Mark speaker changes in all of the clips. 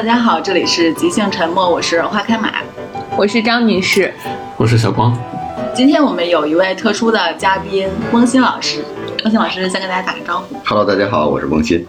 Speaker 1: 大家好，这里是即兴沉默，我是花开马，
Speaker 2: 我是张女士，
Speaker 3: 我是小光。
Speaker 1: 今天我们有一位特殊的嘉宾，翁鑫老师。翁鑫老师先跟大家打个招呼。
Speaker 4: Hello，大家好，我是翁鑫。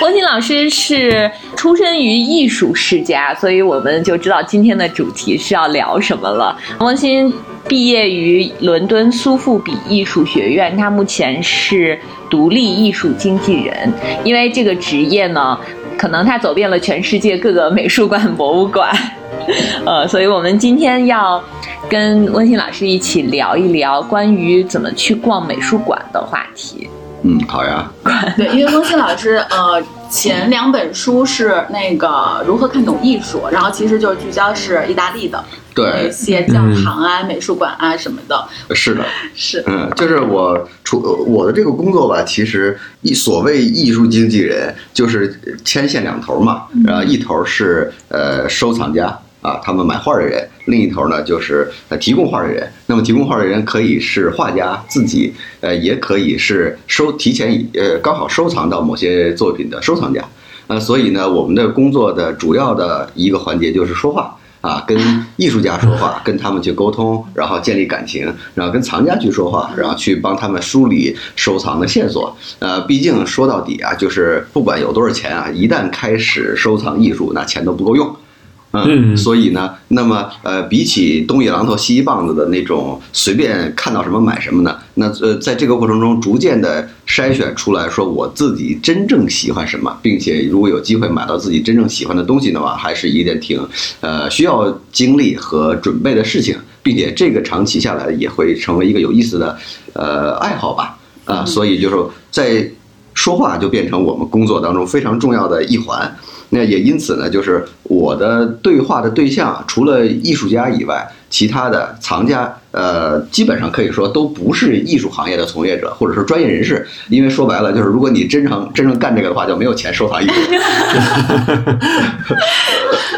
Speaker 2: 翁鑫老师是出身于艺术世家，所以我们就知道今天的主题是要聊什么了。翁鑫毕业于伦敦苏富比艺术学院，他目前是独立艺术经纪人。因为这个职业呢，可能他走遍了全世界各个美术馆、博物馆，呃，所以我们今天要跟温馨老师一起聊一聊关于怎么去逛美术馆的话题。
Speaker 4: 嗯，好呀。
Speaker 1: 对，因为温馨老师，呃，前两本书是那个如何看懂艺术，然后其实就是聚焦是意大利的，
Speaker 4: 对，
Speaker 1: 一些教堂啊、美术馆啊什么的。
Speaker 4: 是的，
Speaker 1: 是，
Speaker 4: 嗯，就是我除我的这个工作吧，其实一所谓艺术经纪人就是牵线两头嘛，然后一头是呃收藏家。啊，他们买画的人，另一头呢就是呃提供画的人。那么提供画的人可以是画家自己，呃，也可以是收提前呃刚好收藏到某些作品的收藏家。呃，所以呢，我们的工作的主要的一个环节就是说话啊，跟艺术家说话，跟他们去沟通，然后建立感情，然后跟藏家去说话，然后去帮他们梳理收藏的线索。呃，毕竟说到底啊，就是不管有多少钱啊，一旦开始收藏艺术，那钱都不够用。嗯，所以呢，那么呃，比起东一榔头西一棒子的那种随便看到什么买什么呢？那呃，在这个过程中逐渐的筛选出来说我自己真正喜欢什么，并且如果有机会买到自己真正喜欢的东西的话，还是一件挺呃需要精力和准备的事情，并且这个长期下来也会成为一个有意思的呃爱好吧啊，所以就是在说话就变成我们工作当中非常重要的一环。那也因此呢，就是我的对话的对象，除了艺术家以外，其他的藏家，呃，基本上可以说都不是艺术行业的从业者，或者说专业人士。因为说白了，就是如果你真正真正干这个的话，就没有钱收藏艺术。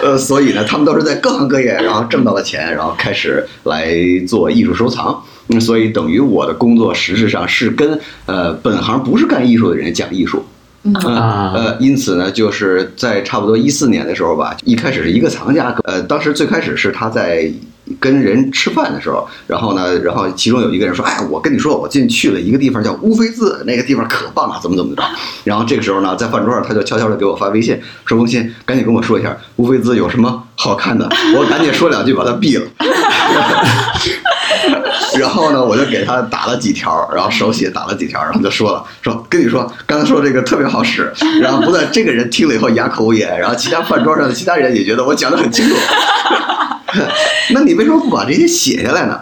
Speaker 4: 呃，所以呢，他们都是在各行各业，然后挣到了钱，然后开始来做艺术收藏。嗯，所以等于我的工作实质上是跟呃本行不是干艺术的人讲艺术。
Speaker 1: 嗯
Speaker 4: 呃，因此呢，就是在差不多一四年的时候吧，一开始是一个藏家，呃，当时最开始是他在跟人吃饭的时候，然后呢，然后其中有一个人说，哎，我跟你说，我最近去了一个地方叫乌菲兹，那个地方可棒了，怎么怎么着。然后这个时候呢，在饭桌上他就悄悄的给我发微信，说王鑫，赶紧跟我说一下乌菲兹有什么好看的，我赶紧说两句把他毙了。然后呢，我就给他打了几条，然后手写打了几条，然后就说了，说跟你说，刚才说这个特别好使，然后不但这个人听了以后哑口无言，然后其他饭桌上的其他人也觉得我讲的很清楚。那你为什么不把这些写下来呢？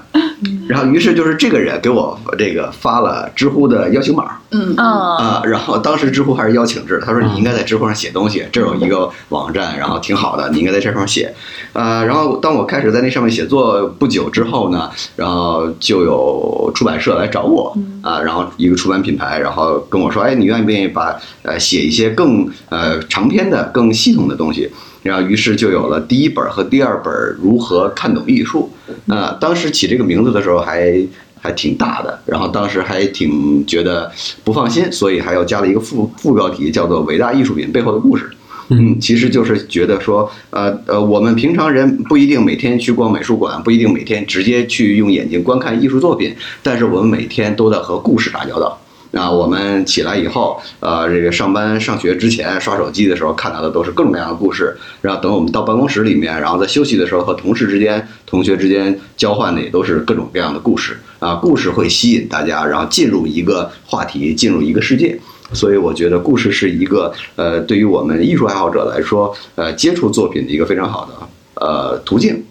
Speaker 4: 然后，于是就是这个人给我这个发了知乎的邀请码，
Speaker 1: 嗯
Speaker 4: 啊，然后当时知乎还是邀请制，他说你应该在知乎上写东西，这有一个网站，然后挺好的，你应该在这上写，呃，然后当我开始在那上面写作不久之后呢，然后就有出版社来找我，啊，然后一个出版品牌，然后跟我说，哎，你愿不愿意把呃写一些更呃长篇的、更系统的东西？然后，于是就有了第一本和第二本《如何看懂艺术》。那，当时起这个名字的时候还还挺大的，然后当时还挺觉得不放心，所以还要加了一个副副标题，叫做《伟大艺术品背后的故事》。嗯，其实就是觉得说，呃呃，我们平常人不一定每天去逛美术馆，不一定每天直接去用眼睛观看艺术作品，但是我们每天都在和故事打交道。啊，我们起来以后，呃，这个上班上学之前刷手机的时候看到的都是各种各样的故事，然后等我们到办公室里面，然后在休息的时候和同事之间、同学之间交换的也都是各种各样的故事。啊，故事会吸引大家，然后进入一个话题，进入一个世界。所以我觉得故事是一个，呃，对于我们艺术爱好者来说，呃，接触作品的一个非常好的呃途径。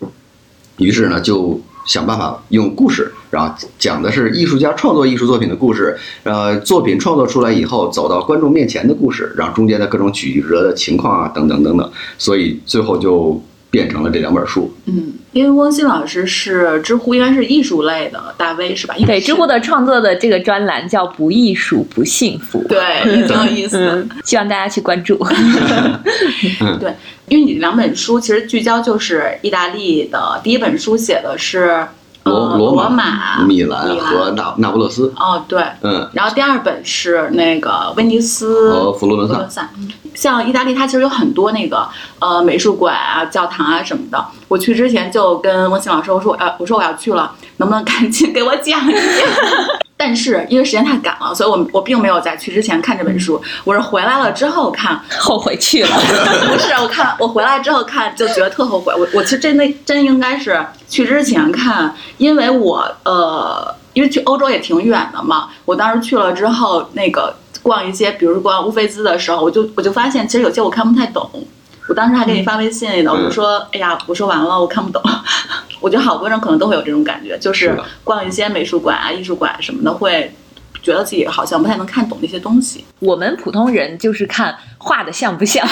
Speaker 4: 于是呢，就。想办法用故事，然后讲的是艺术家创作艺术作品的故事，呃，作品创作出来以后走到观众面前的故事，然后中间的各种曲折的情况啊，等等等等，所以最后就变成了这两本书。
Speaker 1: 嗯，因为汪鑫老师是知乎应该是艺术类的大 V 是吧？
Speaker 2: 对，知乎的创作的这个专栏叫“不艺术不幸福”，
Speaker 1: 对，挺有意思，
Speaker 2: 希望大家去关注。
Speaker 1: 对。因为你两本书其实聚焦就是意大利的，第一本书写的是
Speaker 4: 罗
Speaker 1: 罗
Speaker 4: 马、米兰和那那不勒斯。
Speaker 1: 哦，对，
Speaker 4: 嗯。
Speaker 1: 然后第二本是那个威尼斯
Speaker 4: 和佛罗伦
Speaker 1: 萨。像意大利，它其实有很多那个呃美术馆啊、教堂啊什么的。我去之前就跟温馨老师我说我要我说我要去了，能不能赶紧给我讲一讲？但是因为时间太赶了，所以我我并没有在去之前看这本书，我是回来了之后看。
Speaker 2: 后悔去了，
Speaker 1: 不是我看我回来之后看就觉得特后悔。我我其实真的真应该是去之前看，因为我呃，因为去欧洲也挺远的嘛。我当时去了之后，那个逛一些，比如逛乌菲兹的时候，我就我就发现其实有些我看不太懂。我当时还给你发微信呢，我说，哎呀，我说完了，我看不懂。我觉得好多人可能都会有这种感觉，就是逛一些美术馆啊、艺术馆什么的，会觉得自己好像不太能看懂那些东西。
Speaker 2: 我们普通人就是看画的像不像。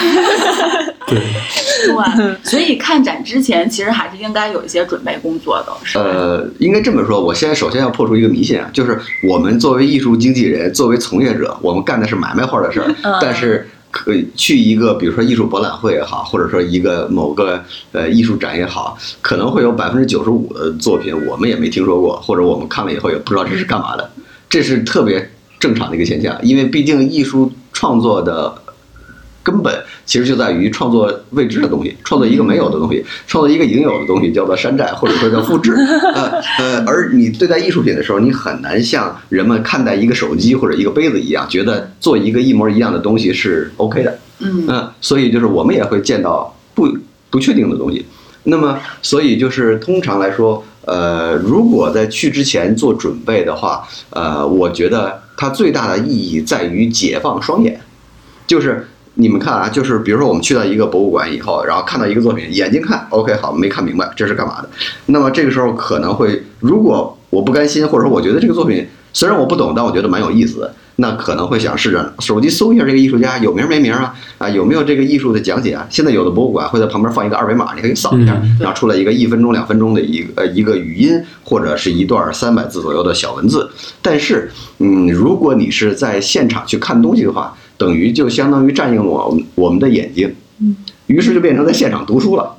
Speaker 3: 对，
Speaker 1: 对，所以看展之前其实还是应该有一些准备工作的，是？
Speaker 4: 呃，应该这么说，我现在首先要破除一个迷信啊，就是我们作为艺术经纪人，作为从业者，我们干的是买卖画的事儿，
Speaker 2: 嗯
Speaker 4: 但是。可去一个，比如说艺术博览会也好，或者说一个某个呃艺术展也好，可能会有百分之九十五的作品我们也没听说过，或者我们看了以后也不知道这是干嘛的，这是特别正常的一个现象，因为毕竟艺术创作的根本其实就在于创作未知的东西，创作一个没有的东西，创作一个已经有的东西，叫做山寨，或者说叫复制。呃呃，而你对待艺术品的时候，你很难像人们看待一个手机或者一个杯子一样，觉得做一个一模一样的东西是 OK 的。
Speaker 1: 嗯
Speaker 4: 嗯，所以就是我们也会见到不不确定的东西。那么，所以就是通常来说，呃，如果在去之前做准备的话，呃，我觉得它最大的意义在于解放双眼，就是。你们看啊，就是比如说我们去到一个博物馆以后，然后看到一个作品，眼睛看，OK，好，没看明白这是干嘛的。那么这个时候可能会，如果我不甘心，或者说我觉得这个作品虽然我不懂，但我觉得蛮有意思的，那可能会想试着手机搜一下这个艺术家有名没名啊？啊，有没有这个艺术的讲解啊？现在有的博物馆会在旁边放一个二维码，你可以扫一下，
Speaker 3: 嗯
Speaker 4: 然后出来一个一分钟、两分钟的一个呃一个语音或者是一段三百字左右的小文字。但是，嗯，如果你是在现场去看东西的话，等于就相当于占用了我们我们的眼睛，于是就变成在现场读书了。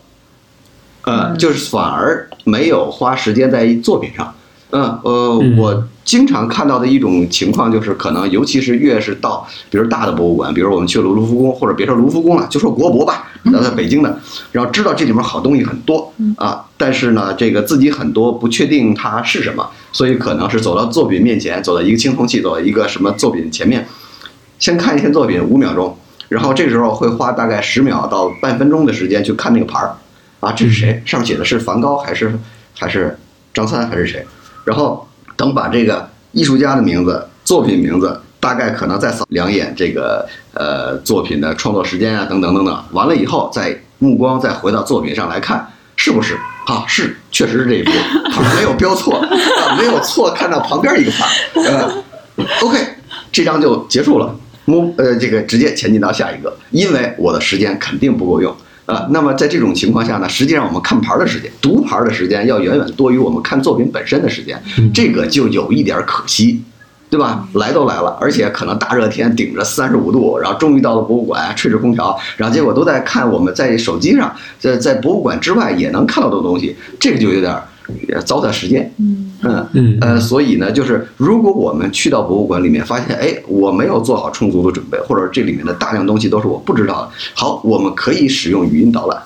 Speaker 4: 呃，就是反而没有花时间在作品上。嗯呃，
Speaker 3: 嗯
Speaker 4: 我经常看到的一种情况就是，可能尤其是越是到，比如大的博物馆，比如我们去了卢浮宫，或者别说卢浮宫了，就说国博吧，然后在北京的，然后知道这里面好东西很多啊，但是呢，这个自己很多不确定它是什么，所以可能是走到作品面前，走到一个青铜器，走到一个什么作品前面，先看一件作品五秒钟，然后这个时候会花大概十秒到半分钟的时间去看那个牌儿，啊，这是谁？上面写的是梵高还是还是张三还是谁？然后等把这个艺术家的名字、作品名字，大概可能再扫两眼这个呃作品的创作时间啊，等等等等，完了以后再目光再回到作品上来看，是不是？啊，是，确实是这一幅，旁边没有标错啊，没有错，看到旁边一个牌，呃，OK，这张就结束了。目呃，这个直接前进到下一个，因为我的时间肯定不够用。啊，那么在这种情况下呢，实际上我们看牌儿的时间、读牌儿的时间要远远多于我们看作品本身的时间，这个就有一点儿可惜，对吧？来都来了，而且可能大热天顶着三十五度，然后终于到了博物馆，吹着空调，然后结果都在看我们在手机上，在在博物馆之外也能看到的东西，这个就有点儿呃糟蹋时间。嗯
Speaker 3: 嗯
Speaker 4: 呃，所以呢，就是如果我们去到博物馆里面，发现哎，我没有做好充足的准备，或者这里面的大量东西都是我不知道的，好，我们可以使用语音导览。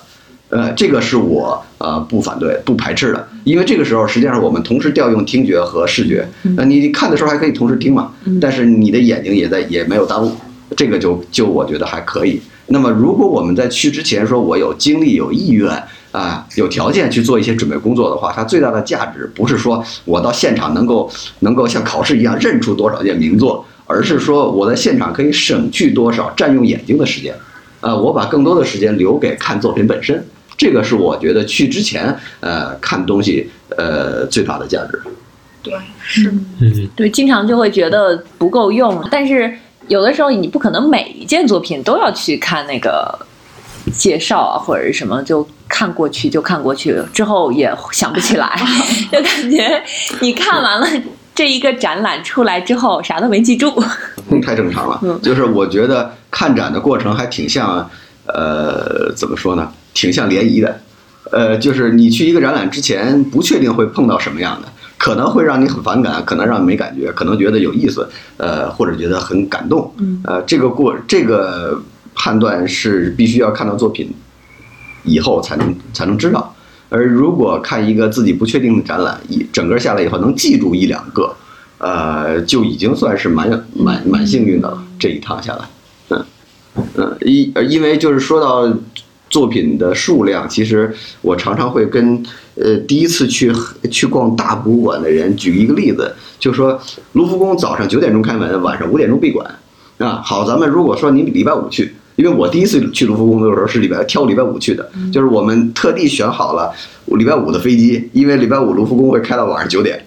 Speaker 4: 呃，这个是我呃不反对、不排斥的，因为这个时候实际上我们同时调用听觉和视觉，呃，你看的时候还可以同时听嘛，但是你的眼睛也在也没有耽误，这个就就我觉得还可以。那么如果我们在去之前说我有精力、有意愿啊、有条件去做一些准备工作的话，它最大的价值不是说我到现场能够能够像考试一样认出多少件名作，而是说我在现场可以省去多少占用眼睛的时间，呃，我把更多的时间留给看作品本身。这个是我觉得去之前，呃，看东西，呃，最大的价值。
Speaker 1: 对，是，
Speaker 3: 嗯
Speaker 2: 对，经常就会觉得不够用，但是有的时候你不可能每一件作品都要去看那个介绍啊，或者是什么，就看过去就看过去，之后也想不起来，就感觉你看完了这一个展览出来之后，啥都没记住。
Speaker 4: 嗯，太正常了。就是我觉得看展的过程还挺像，呃，怎么说呢？挺像联谊的。呃，就是你去一个展览之前，不确定会碰到什么样的，可能会让你很反感，可能让你没感觉，可能觉得有意思，呃，或者觉得很感动。呃，这个过这个判断是必须要看到作品以后才能才能知道。而如果看一个自己不确定的展览，一整个下来以后能记住一两个，呃，就已经算是蛮蛮蛮幸运的了。这一趟下来，嗯嗯，因因为就是说到作品的数量，其实我常常会跟呃第一次去去逛大博物馆的人举一个例子，就说卢浮宫早上九点钟开门，晚上五点钟闭馆啊。好，咱们如果说你礼拜五去。因为我第一次去卢浮宫的时候是礼拜挑礼拜五去的，就是我们特地选好了礼拜五的飞机，因为礼拜五卢浮宫会开到晚上九点，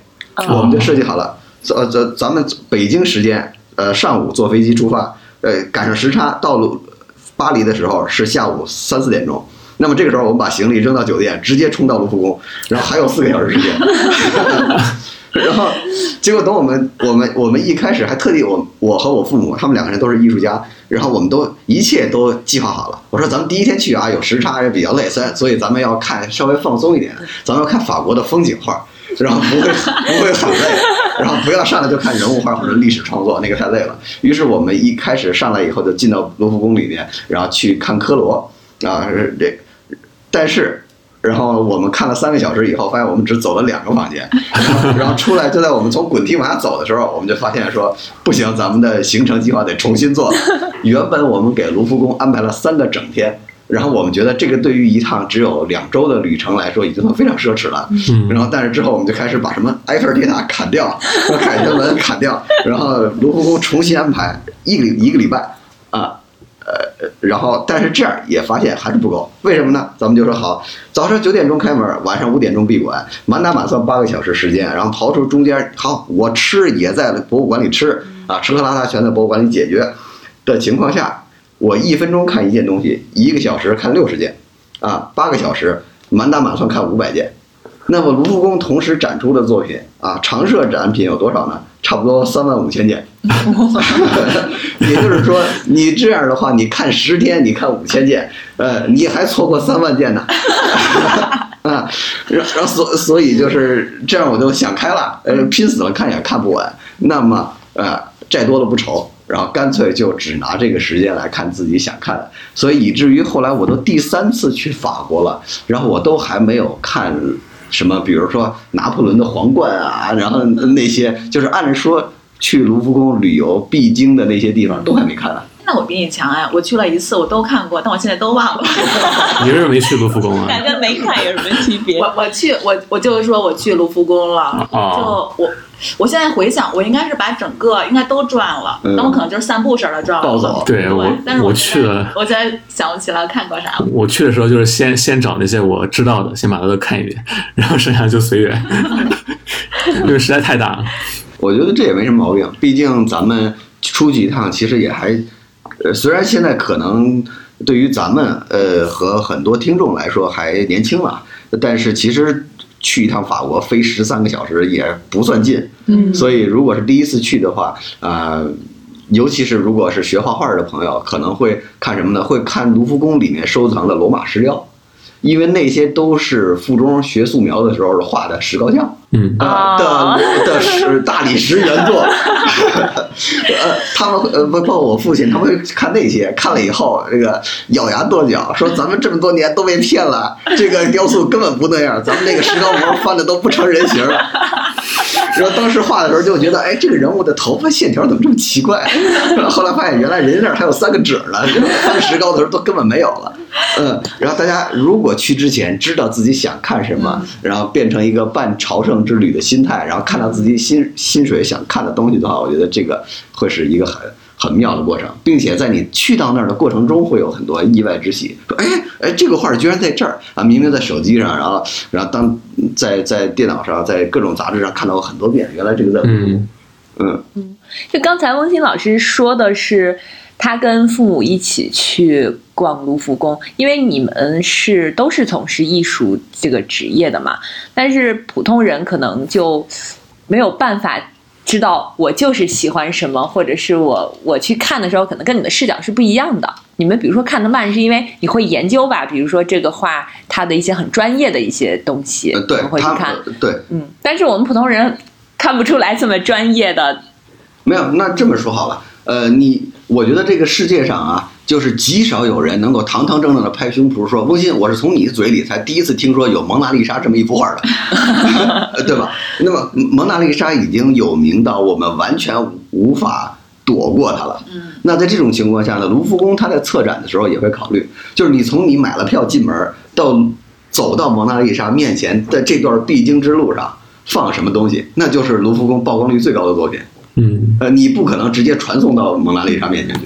Speaker 4: 我们就设计好了，呃，咱咱们北京时间呃上午坐飞机出发，呃赶上时差到了巴黎的时候是下午三四点钟，那么这个时候我们把行李扔到酒店，直接冲到卢浮宫，然后还有四个小时时间。然后，结果等我们我们我们一开始还特地我我和我父母他们两个人都是艺术家，然后我们都一切都计划好了。我说咱们第一天去啊，有时差也比较累，所以所以咱们要看稍微放松一点，咱们要看法国的风景画，然后不会 不会很累，然后不要上来就看人物画或者历史创作，那个太累了。于是我们一开始上来以后就进到卢浮宫里面，然后去看科罗啊这，但是。然后我们看了三个小时以后，发现我们只走了两个房间，然后出来就在我们从滚梯往下走的时候，我们就发现说不行，咱们的行程计划得重新做。原本我们给卢浮宫安排了三个整天，然后我们觉得这个对于一趟只有两周的旅程来说已经非常奢侈了。然后但是之后我们就开始把什么埃菲尔铁塔砍掉，凯旋门砍掉，然后卢浮宫重新安排一个一个礼拜然后但是这样也发现还是不够，为什么呢？咱们就说好，早上九点钟开门，晚上五点钟闭馆，满打满算八个小时时间，然后刨出中间，好，我吃也在博物馆里吃啊，吃喝拉撒全在博物馆里解决的情况下，我一分钟看一件东西，一个小时看六十件，啊，八个小时满打满算看五百件。那么卢浮宫同时展出的作品啊，常设展品有多少呢？差不多三万五千件。也就是说，你这样的话，你看十天，你看五千件，呃，你还错过三万件呢。啊，然后所所以就是这样，我就想开了，呃，拼死了看也看不完。那么呃，债多了不愁，然后干脆就只拿这个时间来看自己想看的。所以以至于后来我都第三次去法国了，然后我都还没有看。什么？比如说拿破仑的皇冠啊，然后那些就是按说去卢浮宫旅游必经的那些地方都还没看呢。
Speaker 1: 那我比你强哎！我去了一次，我都看过，但我现在都忘了。
Speaker 3: 你为什么没去卢浮宫啊？
Speaker 2: 感觉没看有什么区别？
Speaker 1: 我我去我我就是说我去卢浮宫了，就我。我现在回想，我应该是把整个应该都转了，那我可能就是散步式的转了。
Speaker 3: 对，我
Speaker 1: 但是
Speaker 3: 我去了，
Speaker 1: 我现在想不起来看过啥了。
Speaker 3: 我去的时候就是先先找那些我知道的，先把它都看一遍，然后剩下就随缘，因为实在太大了。
Speaker 4: 我觉得这也没什么毛病，毕竟咱们出去一趟，其实也还，呃，虽然现在可能对于咱们呃和很多听众来说还年轻了，但是其实。去一趟法国飞十三个小时也不算近，嗯，所以如果是第一次去的话，啊，尤其是如果是学画画的朋友，可能会看什么呢？会看卢浮宫里面收藏的罗马石雕。因为那些都是附中学素描的时候画的石膏像，
Speaker 3: 嗯
Speaker 4: 啊的的石大理石原作，呃，他们呃不包括我父亲，他们会看那些，看了以后这个咬牙跺脚，说咱们这么多年都被骗了，这个雕塑根本不那样，咱们那个石膏模翻的都不成人形。然后当时画的时候就觉得，哎，这个人物的头发线条怎么这么奇怪？然 后后来发现原来人家那儿还有三个褶呢，翻石膏的时候都根本没有了。嗯，然后大家如果去之前知道自己想看什么，然后变成一个半朝圣之旅的心态，然后看到自己心心水想看的东西的话，我觉得这个会是一个很很妙的过程，并且在你去到那儿的过程中会有很多意外之喜。说，哎哎，这个画居然在这儿啊！明明在手机上，然后然后当在在电脑上，在各种杂志上看到过很多遍，原来这个在
Speaker 3: 嗯
Speaker 2: 嗯嗯，就刚才翁鑫老师说的是。他跟父母一起去逛卢浮宫，因为你们是都是从事艺术这个职业的嘛。但是普通人可能就没有办法知道我就是喜欢什么，或者是我我去看的时候，可能跟你的视角是不一样的。你们比如说看的慢，是因为你会研究吧？比如说这个画它的一些很专业的一些东西，
Speaker 4: 对，
Speaker 2: 会去看。
Speaker 4: 对，
Speaker 2: 嗯。但是我们普通人看不出来这么专业的。
Speaker 4: 没有，那这么说好了。呃，你我觉得这个世界上啊，就是极少有人能够堂堂正正的拍胸脯说：“翁鑫，我是从你嘴里才第一次听说有蒙娜丽莎这么一幅画的，对吧？”那么蒙娜丽莎已经有名到我们完全无法躲过它了。
Speaker 1: 嗯
Speaker 4: 那在这种情况下呢，卢浮宫它在策展的时候也会考虑，就是你从你买了票进门到走到蒙娜丽莎面前在这段必经之路上放什么东西，那就是卢浮宫曝光率最高的作品。
Speaker 3: 嗯
Speaker 4: 呃，你不可能直接传送到蒙娜丽莎面前去。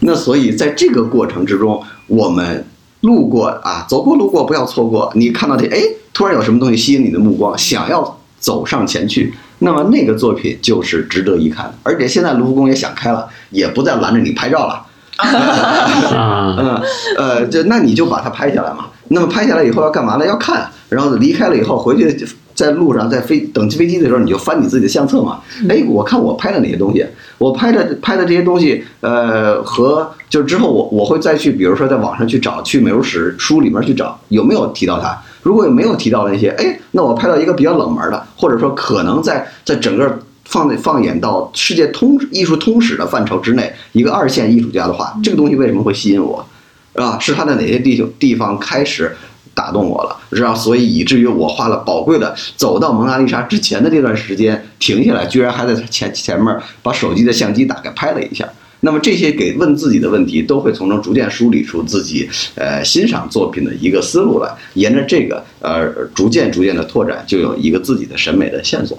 Speaker 4: 那所以在这个过程之中，我们路过啊，走过路过不要错过。你看到这，哎，突然有什么东西吸引你的目光，想要走上前去，那么那个作品就是值得一看的。而且现在卢浮宫也想开了，也不再拦着你拍照了。
Speaker 3: 啊
Speaker 4: 嗯，呃，这那你就把它拍下来嘛。那么拍下来以后要干嘛呢？要看，然后离开了以后回去在路上在飞等飞机的时候，你就翻你自己的相册嘛。哎，我看我拍的哪些东西，我拍的拍的这些东西，呃，和就是之后我我会再去，比如说在网上去找，去美术史书里面去找有没有提到它。如果没有提到那些，哎，那我拍到一个比较冷门的，或者说可能在在整个放在放眼到世界通艺术通史的范畴之内，一个二线艺术家的话，这个东西为什么会吸引我？啊，是他在哪些地方地方开始打动我了，然后？所以以至于我花了宝贵的走到蒙娜丽莎之前的这段时间停下来，居然还在前前面把手机的相机打开拍了一下。那么这些给问自己的问题，都会从中逐渐梳理出自己呃欣赏作品的一个思路来，沿着这个呃逐渐逐渐的拓展，就有一个自己的审美的线索。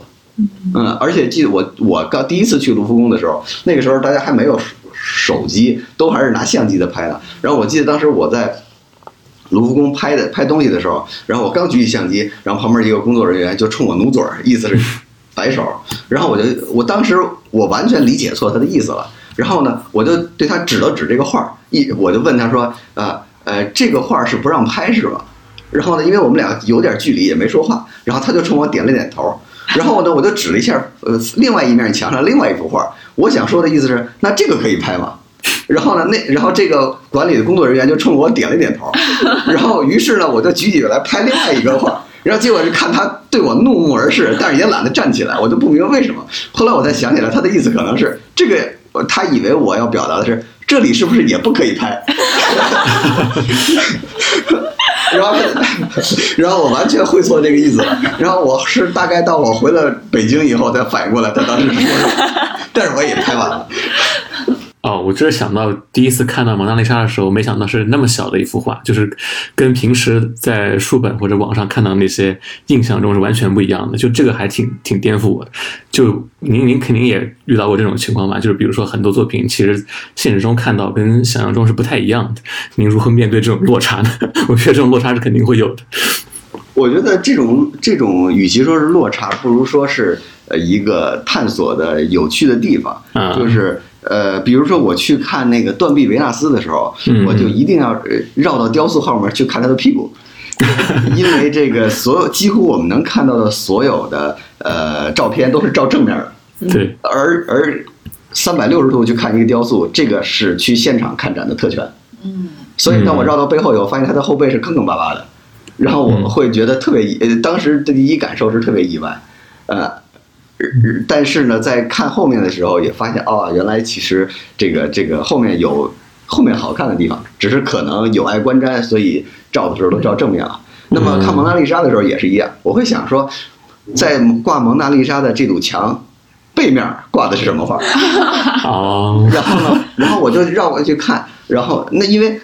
Speaker 4: 嗯，而且记得我我刚第一次去卢浮宫的时候，那个时候大家还没有手手机，都还是拿相机在拍的。然后我记得当时我在卢浮宫拍的拍东西的时候，然后我刚举起相机，然后旁边一个工作人员就冲我努嘴，意思是摆手。然后我就我当时我完全理解错他的意思了。然后呢，我就对他指了指这个画儿，一我就问他说，呃呃，这个画儿是不让拍是吗？然后呢，因为我们俩有点距离，也没说话，然后他就冲我点了点头。然后呢，我就指了一下，呃，另外一面墙上另外一幅画。我想说的意思是，那这个可以拍吗？然后呢，那然后这个管理的工作人员就冲我点了点头。然后于是呢，我就举起来拍另外一个画。然后结果是看他对我怒目而视，但是也懒得站起来，我就不明白为什么。后来我才想起来，他的意思可能是这个，他以为我要表达的是这里是不是也不可以拍？然后，然后我完全会错这个意思了。然后我是大概到我回了北京以后才反应过来，他当时说什么，但是我也拍完了。
Speaker 3: 哦，我这是想到第一次看到蒙娜丽莎的时候，没想到是那么小的一幅画，就是跟平时在书本或者网上看到那些印象中是完全不一样的。就这个还挺挺颠覆我的。就您您肯定也遇到过这种情况吧？就是比如说很多作品其实现实中看到跟想象中是不太一样的，您如何面对这种落差呢？我觉得这种落差是肯定会有的。
Speaker 4: 我觉得这种这种，与其说是落差，不如说是呃一个探索的有趣的地方。
Speaker 3: 啊
Speaker 4: 就是呃，比如说我去看那个断臂维纳斯的时候，
Speaker 3: 嗯
Speaker 4: 我就一定要呃绕到雕塑后面去看他的屁股，因为这个所有几乎我们能看到的所有的呃照片都是照正面的，
Speaker 3: 对，
Speaker 4: 而而三百六十度去看一个雕塑，这个是去现场看展的特权。
Speaker 1: 嗯。
Speaker 4: 所以当我绕到背后以后，发现他的后背是坑坑巴巴的，然后我们会觉得特别意，呃，当时的第一感受是特别意外，呃，呃但是呢，在看后面的时候也发现，哦，原来其实这个这个后面有后面好看的地方，只是可能有碍观瞻，所以照的时候都照正面了。那么看蒙娜丽莎的时候也是一样，我会想说，在挂蒙娜丽莎的这堵墙背面挂的是什么画？
Speaker 3: 哦，
Speaker 4: 然后呢，然后我就绕过去看，然后那因为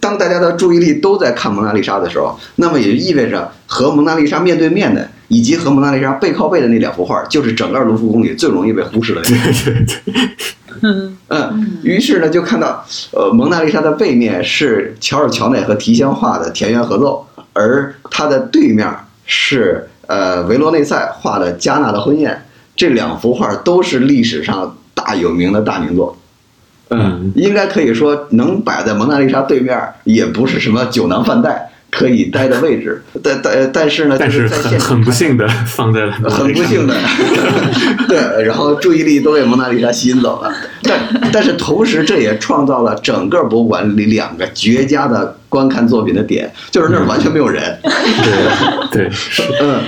Speaker 4: 当大家的注意力都在看蒙娜丽莎的时候，那么也就意味着和蒙娜丽莎面对面的，以及和蒙娜丽莎背靠背的那两幅画，就是整个卢浮宫里最容易被忽视的。
Speaker 3: 对对对，
Speaker 4: 嗯，于是呢，就看到呃，蒙娜丽莎的背面是乔尔乔内和提香画的田园合奏，而它的对面是呃维罗内塞画的加纳的婚宴。这两幅画都是历史上大有名的大名作。
Speaker 3: 嗯
Speaker 4: 应该可以说能摆在蒙娜丽莎对面，也不是什么酒囊饭袋可以待的位置。但但但是呢，
Speaker 3: 但
Speaker 4: 就是在
Speaker 3: 很
Speaker 4: 现场
Speaker 3: 很不幸的放在了
Speaker 4: 很不幸的，对，然后注意力都被蒙娜丽莎吸引走了。但但是同时，这也创造了整个博物馆里两个绝佳的观看作品的点，就是那儿完全没有人。
Speaker 3: 对对是
Speaker 4: 嗯，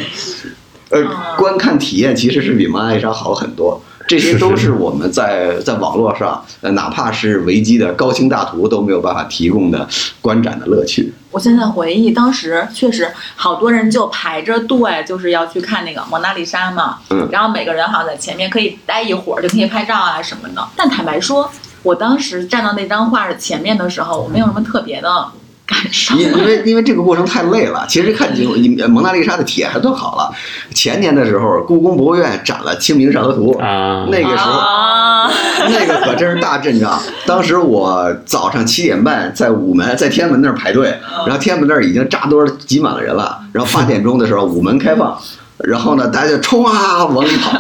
Speaker 4: 呃，观看体验其实是比蒙娜丽莎好很多。这些都
Speaker 3: 是
Speaker 4: 是我们在在网络上，呃，哪怕是维基的高清大图都没有办法提供的观展的乐趣。
Speaker 1: 我现在回忆，当时确实好多人就排着队，就是要去看那个蒙娜丽莎嘛。
Speaker 4: 嗯
Speaker 1: 然后每个人好像在前面可以待一会儿，就可以拍照啊什么的。但坦白说，我当时站到那张画的前面的时候，我没有什么特别的感受。
Speaker 4: 因因为因为这个过程太累了。其实看清楚，你蒙娜丽莎的体验还算好了。前年的时候，故宫博物院展了《清明上河图》，
Speaker 3: 啊，
Speaker 4: 那个时候。
Speaker 2: 啊，
Speaker 4: 那个可真是大阵仗！当时我早上七点半在午门，在天安门那儿排队，然后天安门那儿已经扎堆儿挤满了人了。然后八点钟的时候，午门开放，然后呢，大家就冲啊往里跑，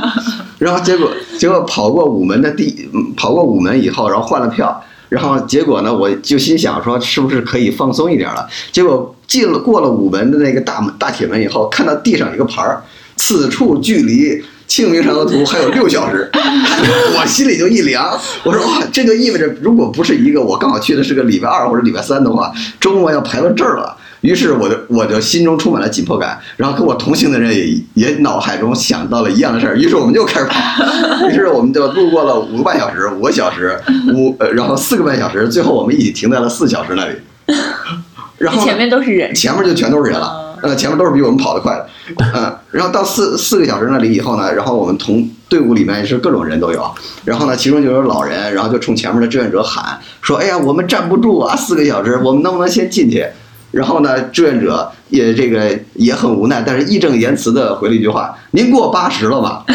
Speaker 4: 然后结果结果跑过午门的第嗯跑过午门以后，然后换了票，然后结果呢，我就心想说，是不是可以放松一点了？结果进了过了午门的那个大门大铁门以后，看到地上一个牌儿，此处距离。清明上河图还有六小时，我心里就一凉。我说哇，这就意味着，如果不是一个我刚好去的是个礼拜二或者礼拜三的话，周末要排到这儿了。于是我就我就心中充满了紧迫感，然后跟我同行的人也也脑海中想到了一样的事儿，于是我们就开始跑，于是我们就路过了五个半小时、五个小时、五呃，然后四个半小时，最后我们一起停在了四小时那里。然后
Speaker 2: 前面都是人，
Speaker 4: 前面就全都是人了，呃，前面都是比我们跑得快的，嗯，然后到四四个小时那里以后呢，然后我们同队伍里面是各种人都有，然后呢，其中就有老人，然后就冲前面的志愿者喊说：“哎呀，我们站不住啊，四个小时，我们能不能先进去？”然后呢，志愿者也这个也很无奈，但是义正言辞的回了一句话：“您过八十了吗？”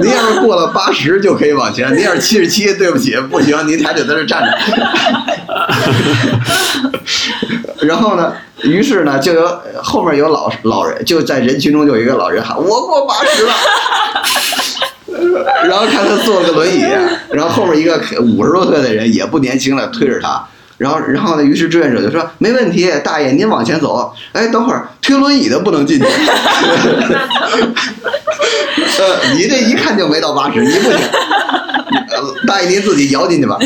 Speaker 4: 您要是过了八十就可以往前，您要是七十七，对不起，不行，您还得在这站着。然后呢，于是呢，就有后面有老老人，就在人群中就有一个老人喊：“我过八十了。” 然后看他坐了个轮椅，然后后面一个五十多岁的人也不年轻了，推着他。然后，然后呢？于是志愿者就说：“没问题，大爷，您往前走。哎，等会儿推轮椅的不能进去。呃，你这一看就没到八十，你不行。呃大爷，您自己摇进去吧。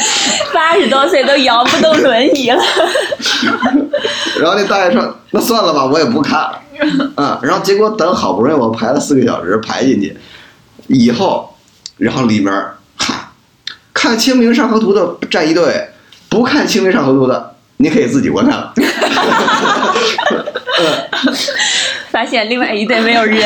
Speaker 2: 八十多岁都摇不动轮椅了。
Speaker 4: 然后那大爷说：“那算了吧，我也不看了。”嗯，然后结果等好不容易我排了四个小时排进去，以后，然后里面看看《清明上河图》的站一队，不看《清明上河图》的，你可以自己观看了。
Speaker 2: 发现另外一队没有人，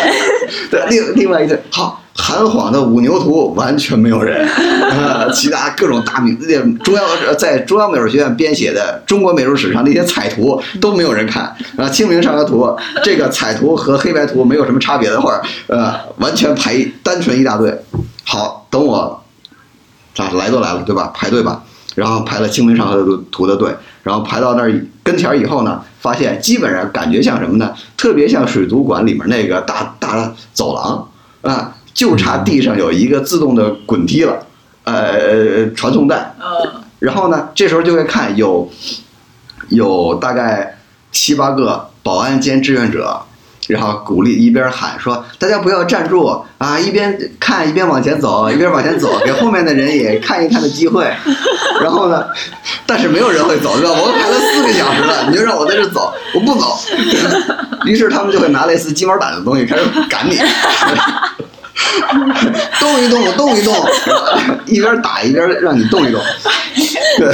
Speaker 4: 对，另另外一队好。韩晃的五牛图完全没有人，呃，其他各种大名，那中央呃在中央美术学院编写的中国美术史上那些彩图都没有人看。啊，清明上河图这个彩图和黑白图没有什么差别的话，呃，完全排单纯一大队。好，等我，咋来都来了，对吧？排队吧。然后排了清明上河图的队，然后排到那儿跟前儿以后呢，发现基本上感觉像什么呢？特别像水族馆里面那个大大走廊啊。就差地上有一个自动的滚梯了，呃，传送带。
Speaker 1: 嗯。
Speaker 4: 然后呢，这时候就会看有有大概七八个保安兼志愿者，然后鼓励一边喊说：“大家不要站住啊！”一边看一边往前走，一边往前走，给后面的人也看一看的机会。然后呢，但是没有人会走，对吧？我都排了四个小时了，你就让我在这走，我不走。于是他们就会拿类似鸡毛掸子的东西开始赶你。动一动，动一动，一边打一边让你动一动。对，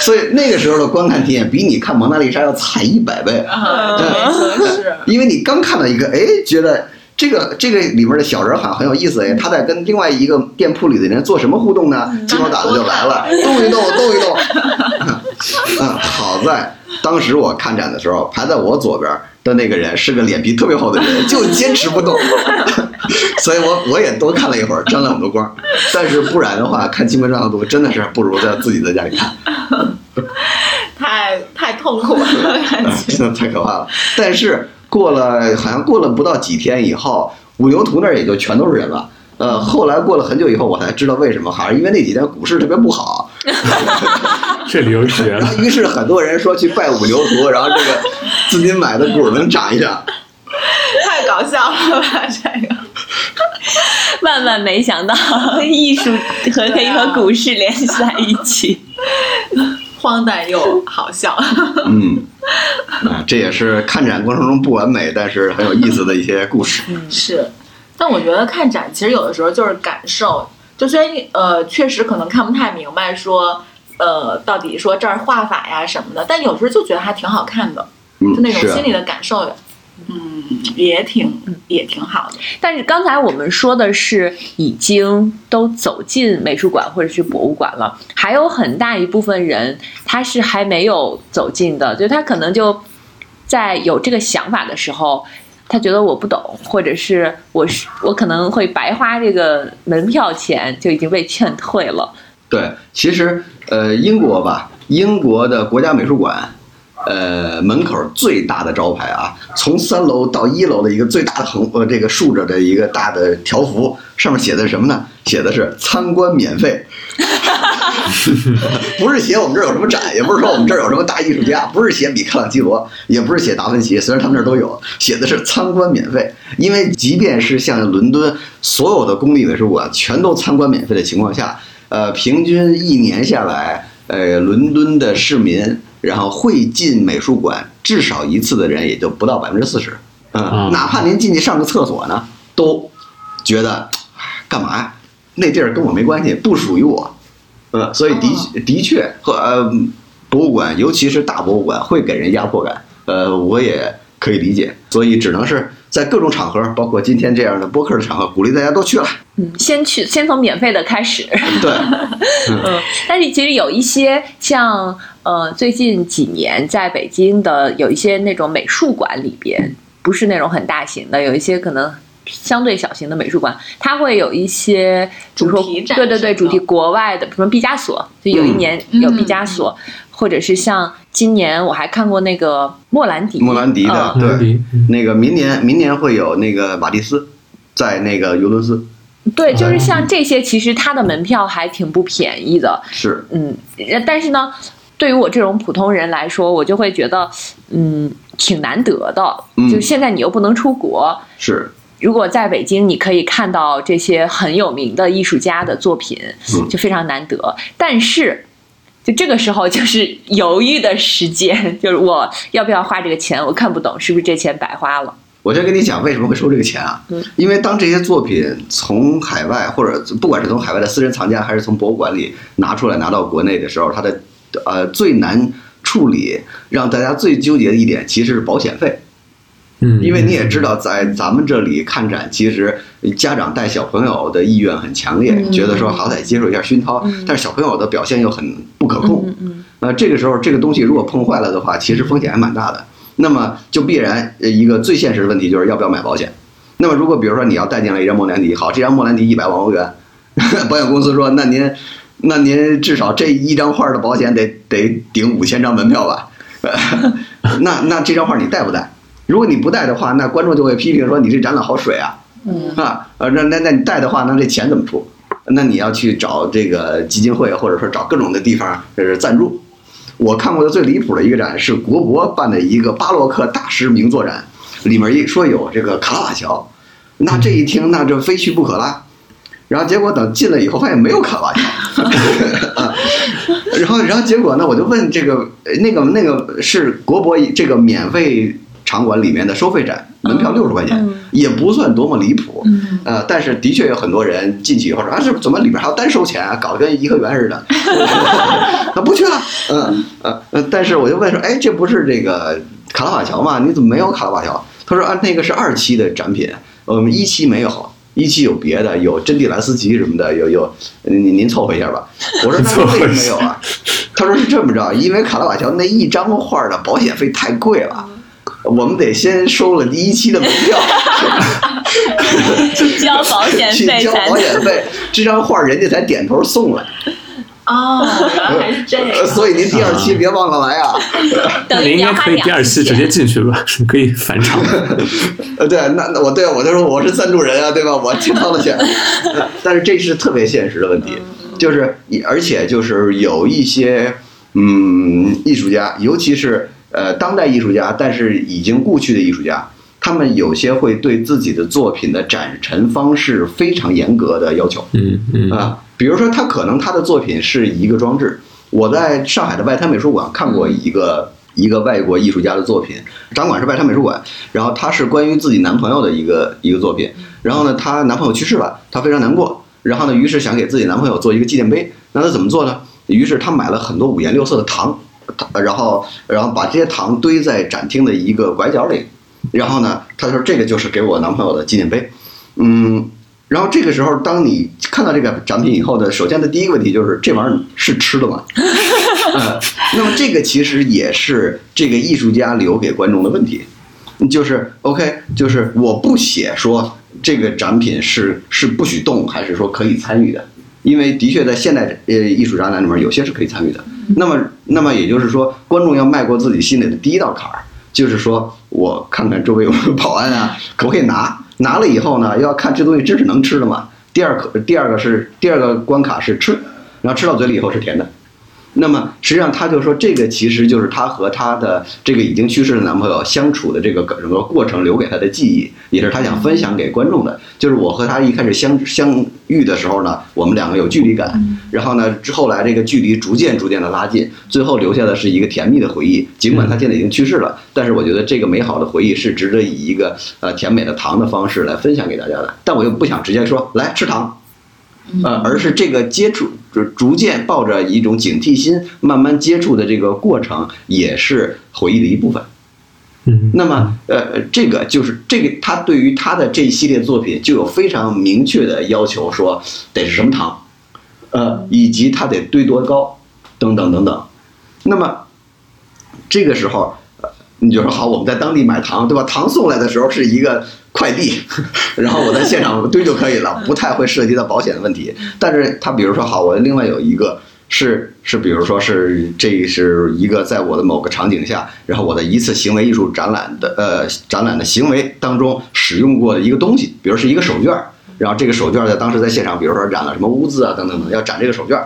Speaker 4: 所以那个时候的观看体验比你看蒙娜丽莎要惨一百倍。
Speaker 1: 对，是。
Speaker 4: 因为你刚看到一个，哎，觉得这个这个里面的小人好像很有意思，哎，他在跟另外一个店铺里的人做什么互动呢？鸡毛掸子就来了，动一动，动一动。嗯，好在当时我看展的时候，排在我左边的那个人是个脸皮特别厚的人，就坚持不动。所以我我也多看了一会儿，沾了很多光。但是不然的话，看《清明上河图》真的是不如在自己在家里看，
Speaker 1: 太太痛苦了，感
Speaker 4: 啊。真的太可怕了。但是过了好像过了不到几天以后，五牛图那儿也就全都是人了。呃，后来过了很久以后，我才知道为什么，好像因为那几天股市特别不好，
Speaker 3: 这理由绝了
Speaker 4: 然后。于是很多人说去拜五牛图，然后这个自己买的股能涨一涨。
Speaker 1: 太搞笑了吧？这个
Speaker 2: 万万没想到艺术和可以和股市联系在一起。
Speaker 1: 荒诞又好笑。
Speaker 4: 嗯，啊，这也是看展过程中不完美，但是很有意思的一些故事。
Speaker 1: 是，但我觉得看展其实有的时候就是感受，就虽然呃确实可能看不太明白说呃到底说这儿画法呀什么的，但有时候就觉得还挺好看的，
Speaker 4: 嗯，
Speaker 1: 就那种心里的感受，嗯，也挺也挺好的。
Speaker 2: 但是刚才我们说的是已经都走进美术馆或者是博物馆了，还有很大一部分人他是还没有走进的，就他可能就在有这个想法的时候，他觉得我不懂，或者是我是我可能会白花这个门票钱，就已经被劝退了。
Speaker 4: 对，其实呃，英国吧，英国的国家美术馆，呃，门口最大的招牌啊，从三楼到一楼的一个最大的横呃这个竖着的一个大的条幅，上面写的是什么呢？写的是参观免费。不是写我们这儿有什么展，也不是说我们这儿有什么大艺术家，不是写米开朗基罗，也不是写达芬奇，虽然他们这儿都有，写的是参观免费。因为即便是像伦敦所有的公立美术馆全都参观免费的情况下，呃，平均一年下来，呃，伦敦的市民然后会进美术馆至少一次的人也就不到百分之四十。嗯
Speaker 3: 啊，
Speaker 4: 哪怕您进去上个厕所呢，都觉得哎干嘛呀？那地儿跟我没关系，不属于我。呃，所以的的确和呃博物馆，尤其是大博物馆，会给人压迫感。呃，我也可以理解，所以只能是在各种场合，包括今天这样的播客的场合，鼓励大家都去了。
Speaker 2: 嗯，先去，先从免费的开始。
Speaker 4: 对，
Speaker 2: 嗯，但是其实有一些像呃，最近几年在北京的有一些那种美术馆里边，不是那种很大型的，有一些可能相对小型的美术馆，它会有一些比如说
Speaker 1: 主题展
Speaker 2: 对对对，主题国外的，比如说毕加索，就有一年
Speaker 1: 嗯
Speaker 2: 有毕加索，或者是像今年我还看过那个莫兰迪，
Speaker 4: 莫兰迪的
Speaker 2: 嗯
Speaker 4: 对。
Speaker 3: 嗯。
Speaker 4: 那个明年明年会有那个马蒂斯，在那个尤伦斯。
Speaker 2: 对，就是像这些，其实它的门票还挺不便宜的，
Speaker 4: 是。
Speaker 2: 嗯，但是呢，对于我这种普通人来说，我就会觉得，嗯，挺难得的。
Speaker 4: 嗯。
Speaker 2: 就现在你又不能出国，
Speaker 4: 是。
Speaker 2: 如果在北京，你可以看到这些很有名的艺术家的作品，
Speaker 4: 嗯。
Speaker 2: 就非常难得。但是，就这个时候就是犹豫的时间，就是我要不要花这个钱？我看不懂，是不是这钱白花了？
Speaker 4: 我先跟你讲为什么会收这个钱啊？
Speaker 2: 嗯
Speaker 4: 因为当这些作品从海外或者不管是从海外的私人藏家，还是从博物馆里拿出来拿到国内的时候，它的呃最难处理，让大家最纠结的一点其实是保险费。
Speaker 3: 嗯，
Speaker 4: 因为你也知道，在咱们这里看展，其实家长带小朋友的意愿很强烈，
Speaker 2: 嗯
Speaker 4: 觉得说好歹接受一下熏陶，
Speaker 2: 嗯
Speaker 4: 但是小朋友的表现又很不可控。
Speaker 2: 嗯嗯
Speaker 4: 那这个时候，这个东西如果碰坏了的话，其实风险还蛮大的。那么就必然呃一个最现实的问题就是要不要买保险。那么如果比如说你要带进来一张莫兰迪，好，这张莫兰迪一百万欧元，保险公司说那您那您至少这一张画的保险得得顶五千张门票吧？那那这张画你带不带？如果你不带的话，那观众就会批评说你这展览好水啊
Speaker 2: 嗯
Speaker 4: 啊呃那那那你带的话，那这钱怎么出？那你要去找这个基金会，或者说找各种的地方就是赞助。我看过的最离谱的一个展是国博办的一个巴洛克大师名作展，里面一说有这个卡拉瓦乔，那这一听那就非去不可啦。然后结果等进来以后发现没有卡拉瓦乔，啊 然后然后结果呢，我就问这个呃那个那个是国博这个免费场馆里面的收费展，门票六十块钱，
Speaker 2: 嗯
Speaker 4: 也不算多么离谱。
Speaker 2: 嗯
Speaker 4: 呃，但是的确有很多人进去以后说啊，这怎么里边还要单收钱啊，搞得跟颐和园似的，他 不去了，嗯呃呃，但是我就问说，哎，这不是这个卡拉瓦乔吗？你怎么没有卡拉瓦乔？他说啊，那个是二期的展品，我们一期没有。一期有别的，有真蒂兰斯基什么的，有有，您您凑合一下吧。我说那为什么没有啊？他说是这么着，因为卡拉瓦乔那一张画的保险费太贵了，我们得先收了第一期的门票，
Speaker 2: 去交保险
Speaker 4: 去交
Speaker 2: 费才
Speaker 4: 保险费，这张画人家才点头送来。
Speaker 1: 哦，原来还是这。
Speaker 4: 所以您第二期别忘了来啊！
Speaker 2: 等于你
Speaker 3: 你应该可以第二期直接
Speaker 2: 钱。
Speaker 3: 进去吧，可以返场。
Speaker 4: 呃，对，那那我对我就说我是赞助人啊，对吧？我去掏了钱，呃 但是这是特别现实的问题，就是而且就是有一些嗯艺术家，尤其是呃当代艺术家，但是已经故去的艺术家，他们有些会对自己的作品的展陈方式非常严格的要求。
Speaker 3: 嗯嗯
Speaker 4: 啊，比如说他可能他的作品是一个装置，我在上海的外滩美术馆看过一个一个外国艺术家的作品，展馆是外滩美术馆，然后他是关于自己男朋友的一个一个作品，然后呢，她男朋友去世了，她非常难过，然后呢，于是想给自己男朋友做一个纪念碑，那她怎么做呢？于是她买了很多五颜六色的糖，然后然后把这些糖堆在展厅的一个拐角里，然后呢，他说这个就是给我男朋友的纪念碑，嗯。然后这个时候，当你看到这个展品以后呢，首先的第一个问题就是这玩意儿是吃的吗？哈哈哈，那么这个其实也是这个艺术家留给观众的问题，就是 OK，就是我不写说这个展品是是不许动，还是说可以参与的，因为的确在现代呃艺术展览里面有些是可以参与的。那么，那么也就是说，观众要迈过自己心里的第一道坎儿，就是说我看看周围有没有 保安啊，可不可以拿？拿了以后呢，要看这东西真是能吃的吗？第二可，第二个是第二个关卡是吃，然后吃到嘴里以后是甜的。那么实际上，他就说这个其实就是他和他的这个已经去世的男朋友相处的这个整个过程留给他的记忆，也是他想分享给观众的。就是我和他一开始相相遇的时候呢，我们两个有距离感，然后呢之后来这个距离逐渐逐渐的拉近，最后留下的是一个甜蜜的回忆。尽管他现在已经去世了，但是我觉得这个美好的回忆是值得以一个呃甜美的糖的方式来分享给大家的。但我又不想直接说来吃糖。呃，而是这个接触，就逐渐抱着一种警惕心，慢慢接触的这个过程，也是回忆的一部分。
Speaker 3: 嗯，
Speaker 4: 那么，呃，这个就是这个，他对于他的这一系列作品就有非常明确的要求，说得是什么糖，呃，以及它得堆多高，等等等等。那么，这个时候。你就说好，我们在当地买糖，对吧？糖送来的时候是一个快递，然后我在现场堆就可以了，不太会涉及到保险的问题。但是他比如说好，我另外有一个是是，比如说是这是一个在我的某个场景下，然后我的一次行为艺术展览的呃展览的行为当中使用过的一个东西，比如是一个手绢然后这个手绢在当时在现场，比如说染了什么污渍啊等等等，要展这个手绢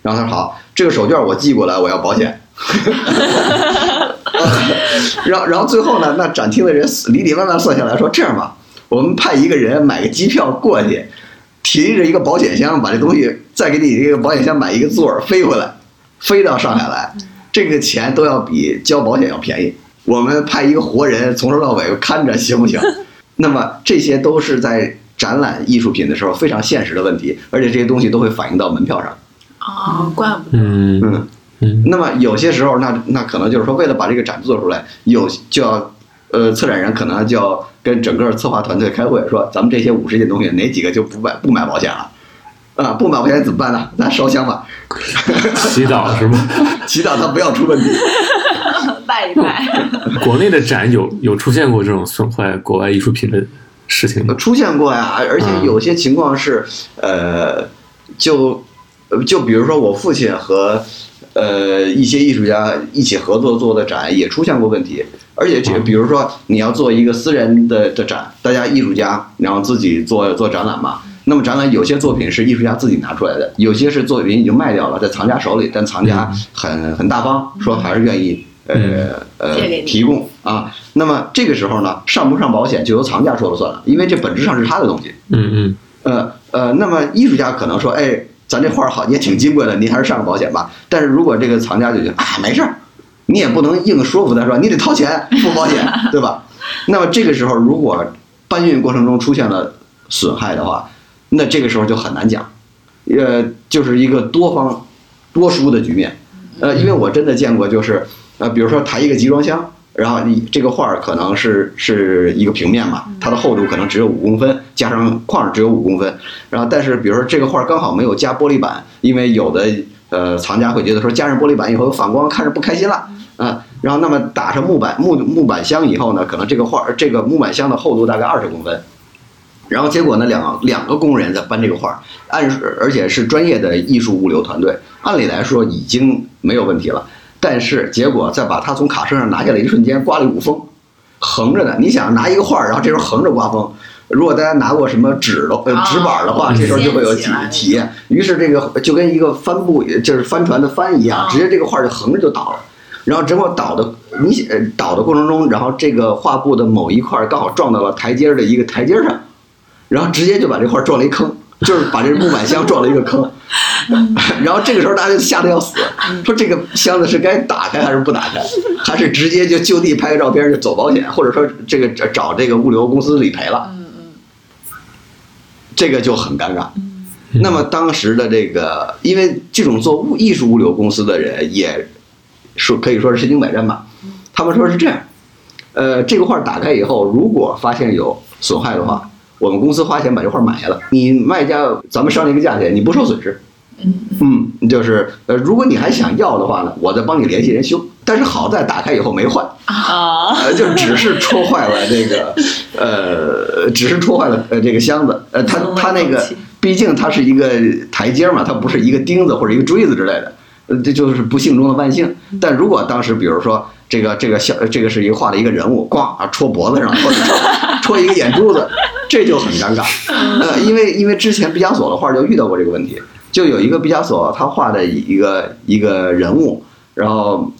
Speaker 4: 然后他说好，这个手绢我寄过来，我要保险。然后，然后最后呢？那展厅的人里里外外算下来说：“这样吧，我们派一个人买个机票过去，提着一个保险箱，把这东西再给你这个保险箱买一个座儿飞回来，飞到上海来，这个钱都要比交保险要便宜。我们派一个活人从头到尾看着，行不行？那么这些都是在展览艺术品的时候非常现实的问题，而且这些东西都会反映到门票上。
Speaker 1: 哦，怪不得。
Speaker 3: 嗯
Speaker 4: 嗯。
Speaker 3: 嗯，
Speaker 4: 那么有些时候，那那可能就是说，为了把这个展做出来，有就要，呃，策展人可能就要跟整个策划团队开会，说咱们这些五十件东西哪几个就不买不买保险了，啊，不买保险怎么办呢？咱烧香吧，
Speaker 3: 祈祷是吗？
Speaker 4: 祈祷他不要出问题，
Speaker 1: 拜一拜。
Speaker 3: 国内的展有有出现过这种损坏国外艺术品的事情吗？
Speaker 4: 出现过呀，而且有些情况是，呃，就，就比如说我父亲和。呃，一些艺术家一起合作做的展也出现过问题，而且这个，比如说你要做一个私人的的展，大家艺术家然后自己做做展览嘛，那么展览有些作品是艺术家自己拿出来的，有些是作品已经卖掉了，在藏家手里，但藏家很很大方，说还是愿意呃呃提供啊。那么这个时候呢，上不上保险就由藏家说了算了，因为这本质上是他的东西。
Speaker 3: 嗯嗯。
Speaker 4: 呃呃，那么艺术家可能说，哎。咱这画儿好，也挺金贵的，您还是上个保险吧。但是如果这个藏家就觉得啊，没事儿，你也不能硬说服他说你得掏钱付保险，对吧？那么这个时候，如果搬运过程中出现了损害的话，那这个时候就很难讲，呃，就是一个多方多输的局面。呃，因为我真的见过，就是呃，比如说抬一个集装箱。然后你这个画儿可能是是一个平面嘛，它的厚度可能只有五公分，加上框只有五公分。然后但是比如说这个画儿刚好没有加玻璃板，因为有的呃藏家会觉得说加上玻璃板以后有反光，看着不开心了啊。然后那么打上木板木木板箱以后呢，可能这个画儿这个木板箱的厚度大概二十公分。然后结果呢两两个工人在搬这个画儿，按而且是专业的艺术物流团队，按理来说已经没有问题了。但是结果在把它从卡车上拿下来一瞬间，刮了一股风，横着的。你想拿一个画儿，然后这时候横着刮风。如果大家拿过什么纸的呃纸板的话，这时候就会有体体验。于是这个就跟一个帆布，就是帆船的帆一样，直接这个画儿就横着就倒了。然后整个倒的，你倒的过程中，然后这个画布的某一块刚好撞到了台阶的一个台阶上，然后直接就把这块撞了一坑，就是把这木板箱撞了一个坑。然后这个时候大家就吓得要死，说这个箱子是该打开还是不打开，还是直接就就地拍个照片就走保险，或者说这个找找这个物流公司理赔了，这个就很尴尬。那么当时的这个，因为这种做物艺术物流公司的人也说可以说是身经百战吧，他们说是这样，呃，这个画打开以后，如果发现有损害的话，我们公司花钱把这画买下来，你卖家咱们商量一个价钱，你不受损失。嗯，就是呃，如果你还想要的话呢，我再帮你联系人修。但是好在打开以后没坏，
Speaker 2: 啊，
Speaker 4: 呃，就只是戳坏了这个，呃，只是戳坏了呃这个箱子，呃，它它那个毕竟它是一个台阶嘛，它不是一个钉子或者一个锥子之类的，呃，这就是不幸中的万幸。但如果当时比如说这个这个小这个是一个画的一个人物，咣啊戳脖子上或者戳 戳一个眼珠子，这就很尴尬。呃，因为因为之前毕加索的画就遇到过这个问题，就有一个毕加索他画的一个一个人物，然后。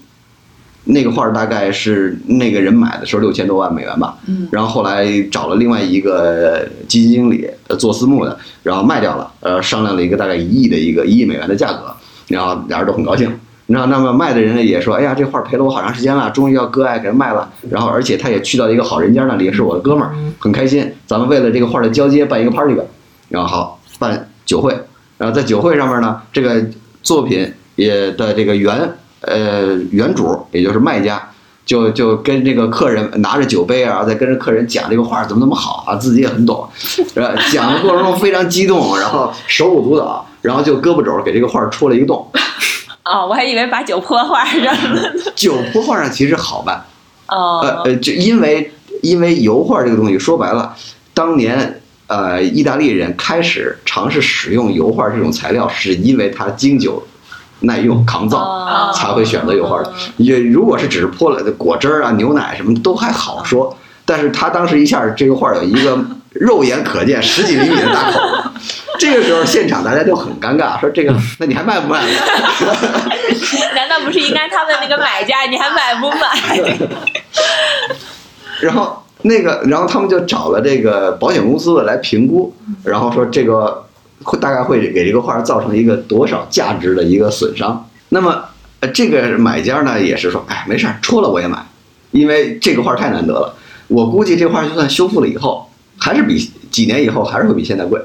Speaker 4: 那个画儿大概是那个人买的时候六千多万美元吧，
Speaker 1: 嗯
Speaker 4: 然后后来找了另外一个基金经理呃做私募的，然后卖掉了，呃商量了一个大概一亿的一个一亿美元的价格，然后俩人都很高兴。那那么卖的人呢也说，哎呀，这画儿陪了我好长时间了，终于要割爱给他卖了。然后而且他也去到一个好人家那里，也是我的哥们儿，很开心。咱们为了这个画儿的交接办一个 party 吧，然后好办酒会，然后在酒会上面呢，这个作品也的这个原呃原主也就是卖家。就就跟这个客人拿着酒杯啊，在跟着客人讲这个画怎么怎么好啊，自己也很懂，是吧？讲的过程中非常激动，然后手舞足蹈，然后就胳膊肘给这个画戳了一个洞。
Speaker 2: 哦，我还以为把酒泼画上了。
Speaker 4: 酒泼画上其实好办，哦呃
Speaker 2: 哦，
Speaker 4: 呃，就因为因为油画这个东西，说白了，当年呃意大利人开始尝试使用油画这种材料，是因为它经久耐用、抗造。
Speaker 2: 哦
Speaker 4: 才会选择油画的。也如果是只是泼了果汁儿啊、牛奶什么的都还好说，但是他当时一下这个画有一个肉眼可见十几厘米的大口子，这个时候现场大家就很尴尬，说这个那你还卖不卖？
Speaker 2: 难道不是应该他问那个买家，你还买不买？
Speaker 4: 然后那个，然后他们就找了这个保险公司的来评估，然后说这个会大概会给这个画造成一个多少价值的一个损伤。那么呃这个买家呢也是说，哎，没事儿，戳了我也买，因为这个画太难得了。我估计这画就算修复了以后，还是比几年以后还是会比现在贵。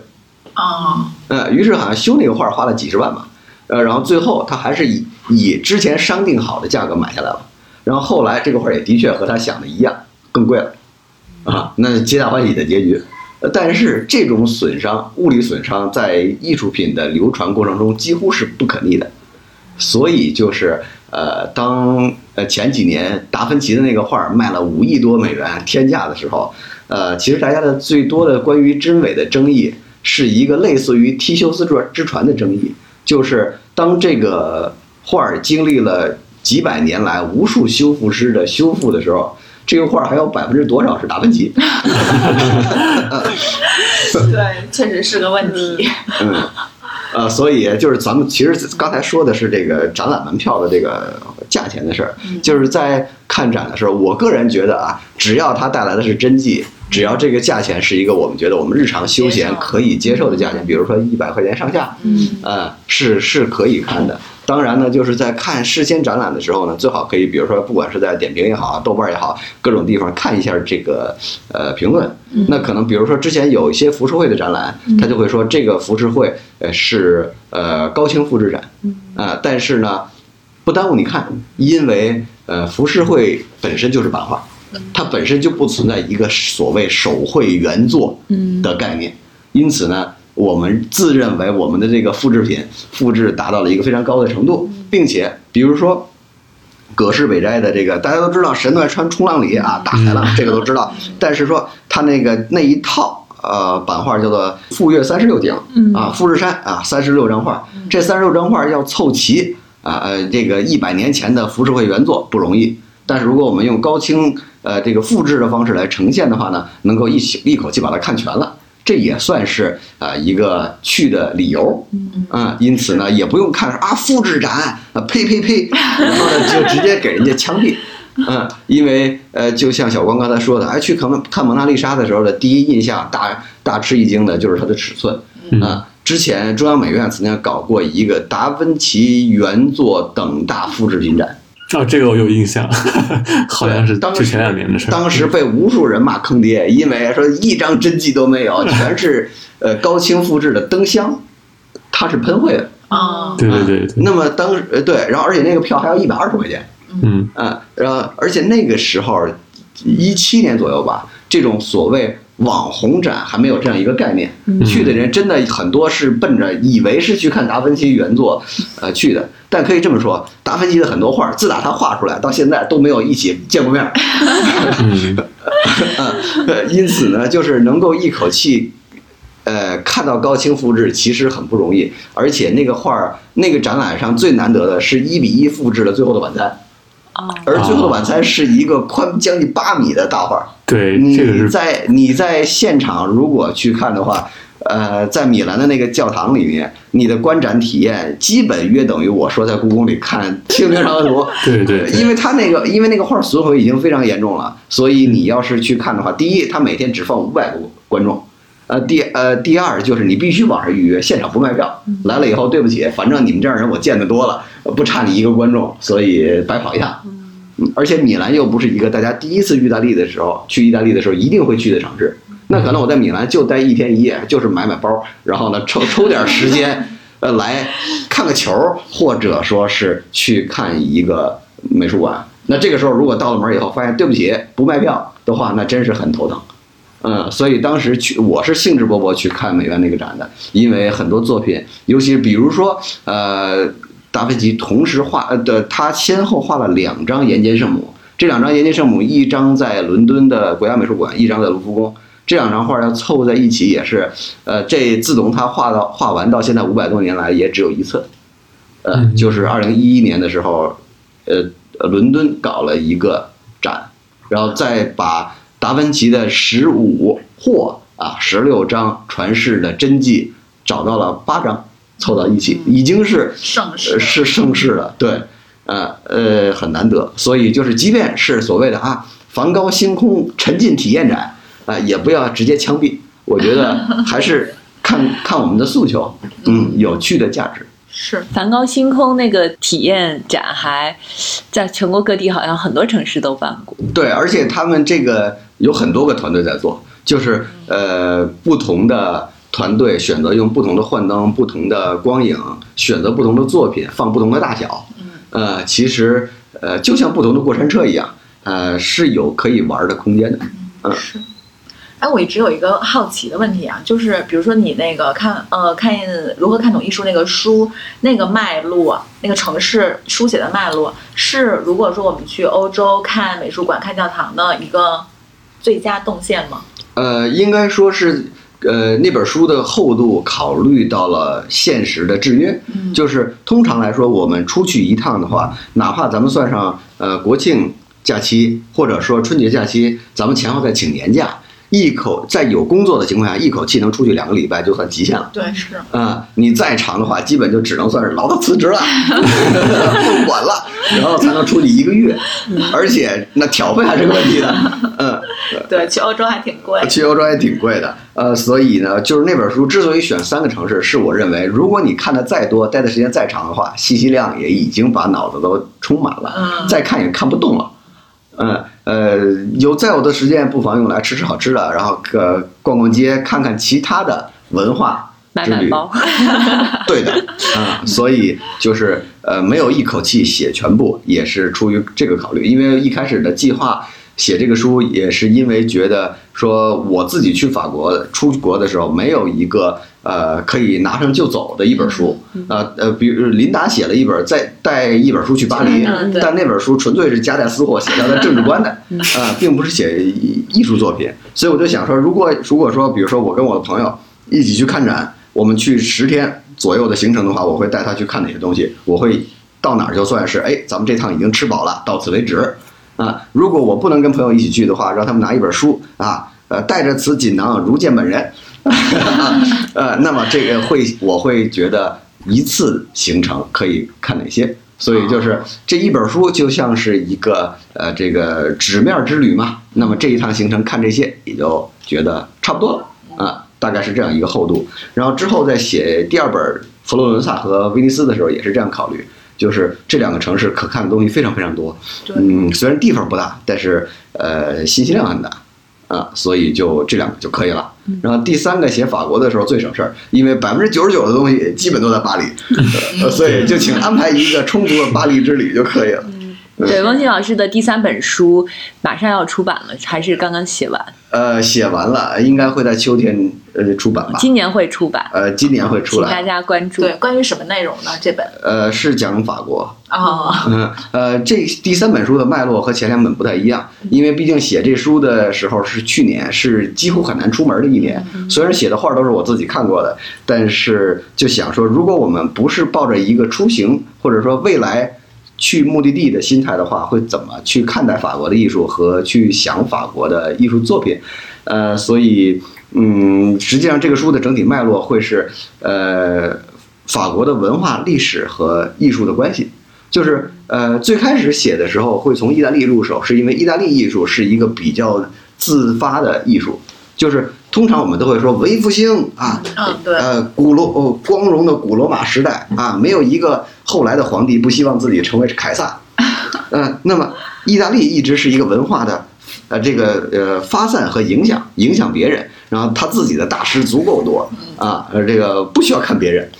Speaker 1: 啊，
Speaker 4: 呃，于是好像修那个画花了几十万吧，呃，然后最后他还是以以之前商定好的价格买下来了，然后后来这个画也的确和他想的一样，更贵了，啊，那皆大欢喜的结局。但是这种损伤，物理损伤在艺术品的流传过程中几乎是不可逆的，所以就是呃，当呃前几年达芬奇的那个画儿卖了五亿多美元天价的时候，呃，其实大家的最多的关于真伪的争议是一个类似于忒修斯之之船的争议，就是当这个画儿经历了几百年来无数修复师的修复的时候，这个画儿还有百分之多少是达芬奇？
Speaker 1: 对，确实是个问题。
Speaker 4: 嗯，呃，所以就是咱们其实刚才说的是这个展览门票的这个价钱的事儿，就是在看展的时候，我个人觉得啊，只要它带来的是真迹，只要这个价钱是一个我们觉得我们日常休闲可以接受的价钱，比如说一百块钱上下，
Speaker 1: 嗯，
Speaker 4: 呃，是是可以看的。当然呢，就是在看事先展览的时候呢，最好可以，比如说，不管是在点评也好，豆瓣也好，各种地方看一下这个呃评论。那可能比如说之前有一些浮世绘的展览，他就会说这个浮世绘呃是呃高清复制展，啊、但是呢不耽误你看，因为呃浮世绘本身就是版画，它本身就不存在一个所谓手绘原作的概念，因此呢。我们自认为我们的这个复制品复制达到了一个非常高的程度，并且比如说葛饰北斋的这个，大家都知道神奈川冲浪里啊大海浪，这个都知道。但是说他那个那一套呃版画叫做《富岳三十六景》啊，富士山啊三十六张画，这三十六张画要凑齐啊呃这个一百年前的浮世绘原作不容易。但是如果我们用高清呃这个复制的方式来呈现的话呢，能够一起一口气把它看全了。这也算是呃一个去的理由，嗯，因此呢，也不用看啊复制展啊呸呸呸，然后呢 就直接给人家枪毙，嗯，因为呃就像小光刚才说的，哎，去看看蒙娜丽莎的时候的第一印象大大吃一惊的就是它的尺寸，啊，之前中央美院曾经搞过一个达芬奇原作等大复制品展，
Speaker 3: 哦，这个我有印象，好像是
Speaker 4: 当时
Speaker 3: 就前两年的事儿。
Speaker 4: 当时被无数人骂坑爹，因为说一张真迹都没有，全是呃高清复制的灯箱，它是喷绘的。
Speaker 1: 啊，
Speaker 3: 对对对对，
Speaker 4: 那么当时呃对，然后而且那个票还要一百二十块钱，
Speaker 3: 嗯
Speaker 4: 啊，然后而且那个时候一七年左右吧，这种所谓网红展还没有这样一个概念，去的人真的很多是奔着以为是去看达芬奇原作呃去的，但可以这么说，达芬奇的很多画，自打他画出来到现在都没有一起见过面 因此呢，就是能够一口气，呃，看到高清复制其实很不容易，而且那个画儿，那个展览上最难得的是一比一复制了《最后的晚餐》，
Speaker 2: 哦，
Speaker 4: 而《最后的晚餐》是一个宽将近八米的大画。
Speaker 3: 对，
Speaker 4: 你在你在现场如果去看的话，呃，在米兰的那个教堂里面，你的观展体验基本约等于我说在故宫里看《清明上河图》。
Speaker 3: 对对对
Speaker 4: 因为他那个，因为那个画损毁已经非常严重了，所以你要是去看的话，第一，他每天只放五百个观众，呃，第呃第二就是你必须网上预约，现场不卖票。来了以后，对不起，反正你们这样人我见得多了，不差你一个观众，所以白跑一趟。嗯而且米兰又不是一个大家第一次意大利的时候去意大利的时候一定会去的城市，那可能我在米兰就待一天一夜，就是买买包，然后呢抽抽点时间，呃，来看个球，或者说是去看一个美术馆。那这个时候如果到了门以后发现对不起不卖票的话，那真是很头疼。嗯，所以当时去我是兴致勃勃去看美院那个展的，因为很多作品，尤其是比如说呃，达芬奇同时画呃的，他先后画了两张岩间圣母，这两张岩间圣母，一张在伦敦的国家美术馆，一张在卢浮宫。这两张画要凑在一起也是，呃，这自从他画到画完到现在五百多年来也只有一次，呃，
Speaker 3: 嗯
Speaker 4: 就是二零一一年的时候，呃，伦敦搞了一个展，然后再把达芬奇的十五或啊十六张传世的真迹找到了八张，凑到一起，已经是
Speaker 1: 盛世。
Speaker 4: 呃是盛世了，对，呃呃很难得，所以就是即便是所谓的啊梵高星空沉浸体验展啊、也不要直接枪毙，我觉得 还是看看我们的诉求，嗯，有趣的价值。
Speaker 1: 是。
Speaker 2: 梵高星空那个体验展还在全国各地，好像很多城市都办过。
Speaker 4: 对，而且他们这个有很多个团队在做，就是呃不同的团队选择用不同的幻灯、不同的光影，选择不同的作品，放不同的大小。呃，其实呃就像不同的过山车一样，呃是有可以玩的空间的。
Speaker 1: 嗯是。哎，我一直有一个好奇的问题啊，就是比如说你那个看呃看如何看懂艺术那个书，那个脉络，那个城市书写的脉络，是如果说我们去欧洲看美术馆、看教堂的一个最佳动线吗？
Speaker 4: 呃，应该说是，呃，那本书的厚度考虑到了现实的制约，
Speaker 1: 嗯。
Speaker 4: 就是通常来说，我们出去一趟的话，哪怕咱们算上呃国庆假期或者说春节假期，咱们前后再请年假，一口在有工作的情况下，一口气能出去两个礼拜就算极限了。
Speaker 1: 对，是
Speaker 4: 啊、你再长的话，基本就只能算是劳动辞职了，不管了，然后才能出去一个月，而且那挑费还是个问题的，嗯。
Speaker 1: 对，去欧洲还挺贵。
Speaker 4: 去欧洲还挺贵的，呃，所以呢，就是那本书之所以选三个城市，是我认为，如果你看的再多，待的时间再长的话，信息量也已经把脑子都充满了，
Speaker 1: 嗯
Speaker 4: 再看也看不动了。嗯呃，有再有的时间，不妨用来吃吃好吃的，然后呃逛逛街，看看其他的文化之旅。
Speaker 2: 买买包，
Speaker 4: 对的，啊、所以就是呃，没有一口气写全部，也是出于这个考虑。因为一开始的计划写这个书，也是因为觉得说我自己去法国出国的时候，没有一个呃可以拿上就走的一本书。呃呃，比如林达写了一本，再带一本书去巴黎但那本书纯粹是夹带私货，写他的政治观的，啊、并不是写艺术作品。所以我就想说，如果如果说，比如说我跟我的朋友一起去看展，我们去十天左右的行程的话，我会带他去看哪些东西，我会到哪儿就算是哎，咱们这趟已经吃饱了，到此为止啊。如果我不能跟朋友一起去的话，让他们拿一本书啊，呃，带着此锦囊如见本人，呃，那么这个会我会觉得一次行程可以看哪些。所以就是这一本书就像是一个呃这个纸面之旅嘛，那么这一趟行程看这些也就觉得差不多了啊。大概是这样一个厚度。然后之后再写第二本佛罗伦萨和威尼斯的时候，也是这样考虑，就是这两个城市可看的东西非常非常多。嗯，虽然地方不大，但是呃信息量很大。啊，所以就这两个就可以了。然后第三个写法国的时候最省事儿，因为百分之九十九的东西基本都在巴黎，呃所以就请安排一个充足的巴黎之旅就可以了。
Speaker 2: 对，汪欣老师的第三本书马上要出版了，还是刚刚写完？
Speaker 4: 呃，写完了，应该会在秋天呃出版吧？
Speaker 2: 今年会出版，
Speaker 4: 呃，今年会出
Speaker 2: 请大。家关注。
Speaker 1: 对，关于什么内容呢？这本
Speaker 4: 呃，是讲法国。
Speaker 1: 哦，
Speaker 4: 嗯，呃，这第三本书的脉络和前两本不太一样，因为毕竟写这书的时候是去年，是几乎很难出门的一年。虽然写的画都是我自己看过的，但是就想说，如果我们不是抱着一个出行或者说未来去目的地的心态的话，会怎么去看待法国的艺术和去想法国的艺术作品？呃，所以，嗯，实际上这个书的整体脉络会是，呃，法国的文化历史和艺术的关系。就是呃，最开始写的时候会从意大利入手，是因为意大利艺术是一个比较自发的艺术，就是通常我们都会说文艺复兴啊，
Speaker 1: 嗯，对，
Speaker 4: 呃，古罗哦，光荣的古罗马时代啊，没有一个后来的皇帝不希望自己成为凯撒。嗯、那么意大利一直是一个文化的呃这个呃发散和影响，影响别人，然后他自己的大师足够多啊，呃，这个不需要看别人。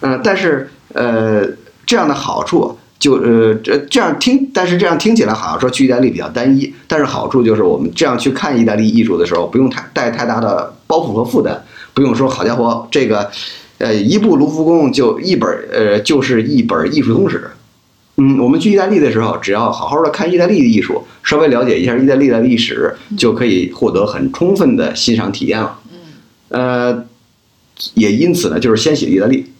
Speaker 4: 嗯、但是呃这样的好处。就呃这这样听，但是这样听起来好像说去意大利比较单一，但是好处就是我们这样去看意大利艺术的时候，不用太带太大的包袱和负担，不用说好家伙这个，呃一部卢浮宫就一本呃就是一本艺术通史。嗯，我们去意大利的时候，只要好好的看意大利的艺术，稍微了解一下意大利的历史，就可以获得很充分的欣赏体验了。呃，也因此呢，就是先写意大利。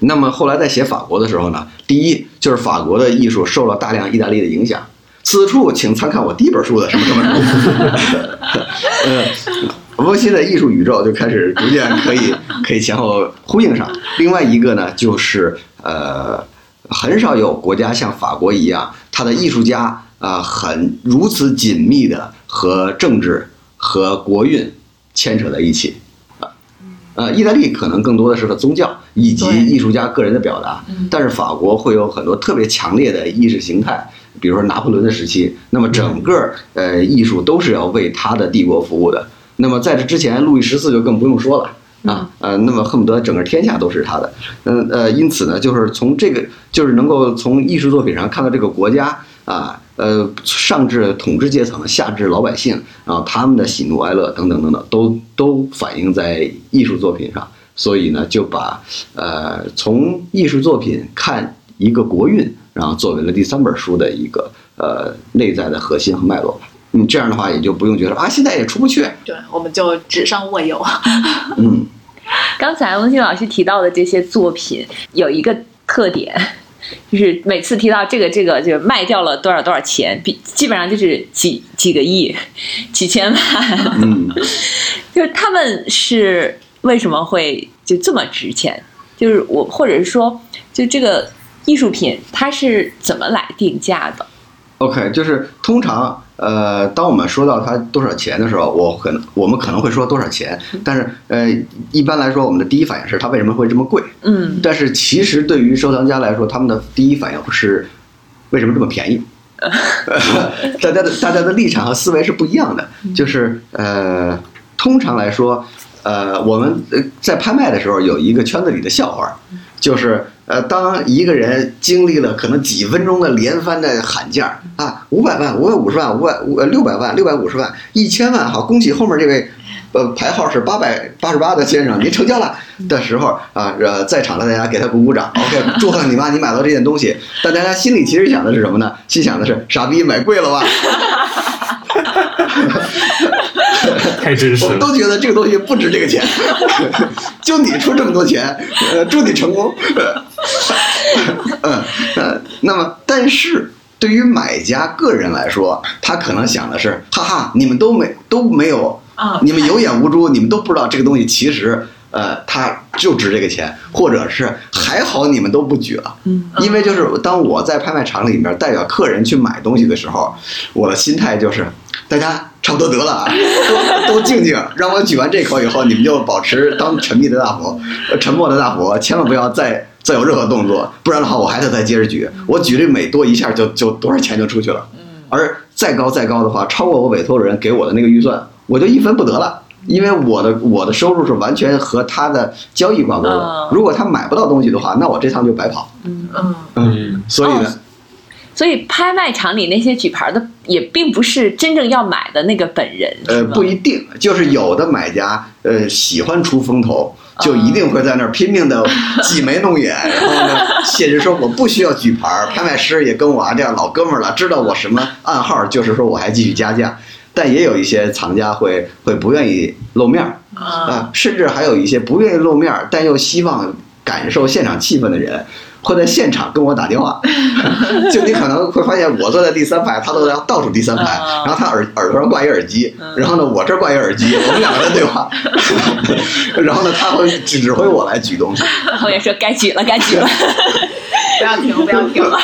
Speaker 4: 那么后来在写法国的时候呢，第一就是法国的艺术受了大量意大利的影响。此处请参看我第一本书的什么什么 翁西的艺术宇宙就开始逐渐可以可以前后呼应上。另外一个呢，就是呃，很少有国家像法国一样，它的艺术家啊、很如此紧密的和政治和国运牵扯在一起。呃，意大利可能更多的是个宗教以及艺术家个人的表达，但是法国会有很多特别强烈的意识形态，比如说拿破仑的时期，那么整个呃艺术都是要为他的帝国服务的。那么在这之前，路易十四就更不用说了啊，呃，那么恨不得整个天下都是他的。嗯呃，因此呢，就是从这个，就是能够从艺术作品上看到这个国家啊，呃，上至统治阶层，下至老百姓，然后他们的喜怒哀乐等等等等，都都反映在艺术作品上。所以呢，就把呃从艺术作品看一个国运，然后作为了第三本书的一个呃内在的核心和脉络吧。嗯，这样的话也就不用觉得啊，现在也出不去。
Speaker 1: 对，我们就纸上握有。
Speaker 4: 嗯，
Speaker 2: 刚才温馨老师提到的这些作品有一个特点，就是每次提到这个这个，就卖掉了多少多少钱，比基本上就是几几个亿、几千万。
Speaker 4: 嗯，
Speaker 2: 就是他们是为什么会就这么值钱？就是我，或者是说，就这个艺术品它是怎么来定价的？
Speaker 4: OK，就是通常呃，当我们说到它多少钱的时候，我可能我们可能会说多少钱，但是呃，一般来说，我们的第一反应是它为什么会这么贵？
Speaker 2: 嗯
Speaker 4: 但是其实对于收藏家来说，他们的第一反应是为什么这么便宜？大家的大家的立场和思维是不一样的，就是呃，通常来说，呃，我们呃在拍卖的时候有一个圈子里的笑话，就是呃，当一个人经历了可能几分钟的连番的喊价啊，五百万、五百五十万、五百五呃六百万、六百五十万、一千万，好，恭喜后面这位。呃，排号是八百八十八的先生，您成交了的时候啊，呃，在场的大家给他鼓鼓掌，OK，祝贺你吧，你买到这件东西。但大家心里其实想的是什么呢？心想的是傻逼买贵了吧？
Speaker 3: 太真实了。
Speaker 4: 我们都觉得这个东西不值这个钱，就你出这么多钱，呃，祝你成功。嗯呃，那么但是对于买家个人来说，他可能想的是，哈哈，你们都没都没有
Speaker 1: 啊
Speaker 4: 你们有眼无珠，你们都不知道这个东西其实。呃，它就值这个钱，或者是还好你们都不举了，
Speaker 2: 嗯，
Speaker 4: 因为就是当我在拍卖场里面代表客人去买东西的时候，我的心态就是，大家差不多得了啊，都都静静，让我举完这口以后，你们就保持当沉迷的大佛，呃沉默的大佛，千万不要再再有任何动作，不然的话我还得再接着举。我举这每多一下就就多少钱就出去了。而再高再高的话，超过我委托人给我的那个预算，我就一分不得了。因为我的我的收入是完全和他的交易挂钩的
Speaker 2: 嗯，
Speaker 4: 如果他买不到东西的话，那我这趟就白跑。
Speaker 1: 嗯，
Speaker 3: 嗯，
Speaker 4: 所以呢，
Speaker 2: 哦所以拍卖场里那些举牌的也并不是真正要买的那个本人，
Speaker 4: 呃，不一定，就是有的买家呃喜欢出风头，就一定会在那儿拼命的 挤眉弄眼，然后呢，写着说我不需要举牌儿，拍卖师也跟我啊这样老哥们儿了，知道我什么暗号，就是说我还继续加价。但也有一些藏家会会不愿意露面儿啊、甚至还有一些不愿意露面儿，但又希望感受现场气氛的人，会在现场跟我打电话。就你可能会发现，我坐在第三排，他坐在倒数第三排，
Speaker 2: 啊
Speaker 4: 然后他耳耳朵上挂一耳机，然后呢，我这儿挂一耳机，我们两个人对话，然后呢，他会指挥我来举东西。
Speaker 2: 我也说该举了，该举了。
Speaker 1: 不要停，不要停了。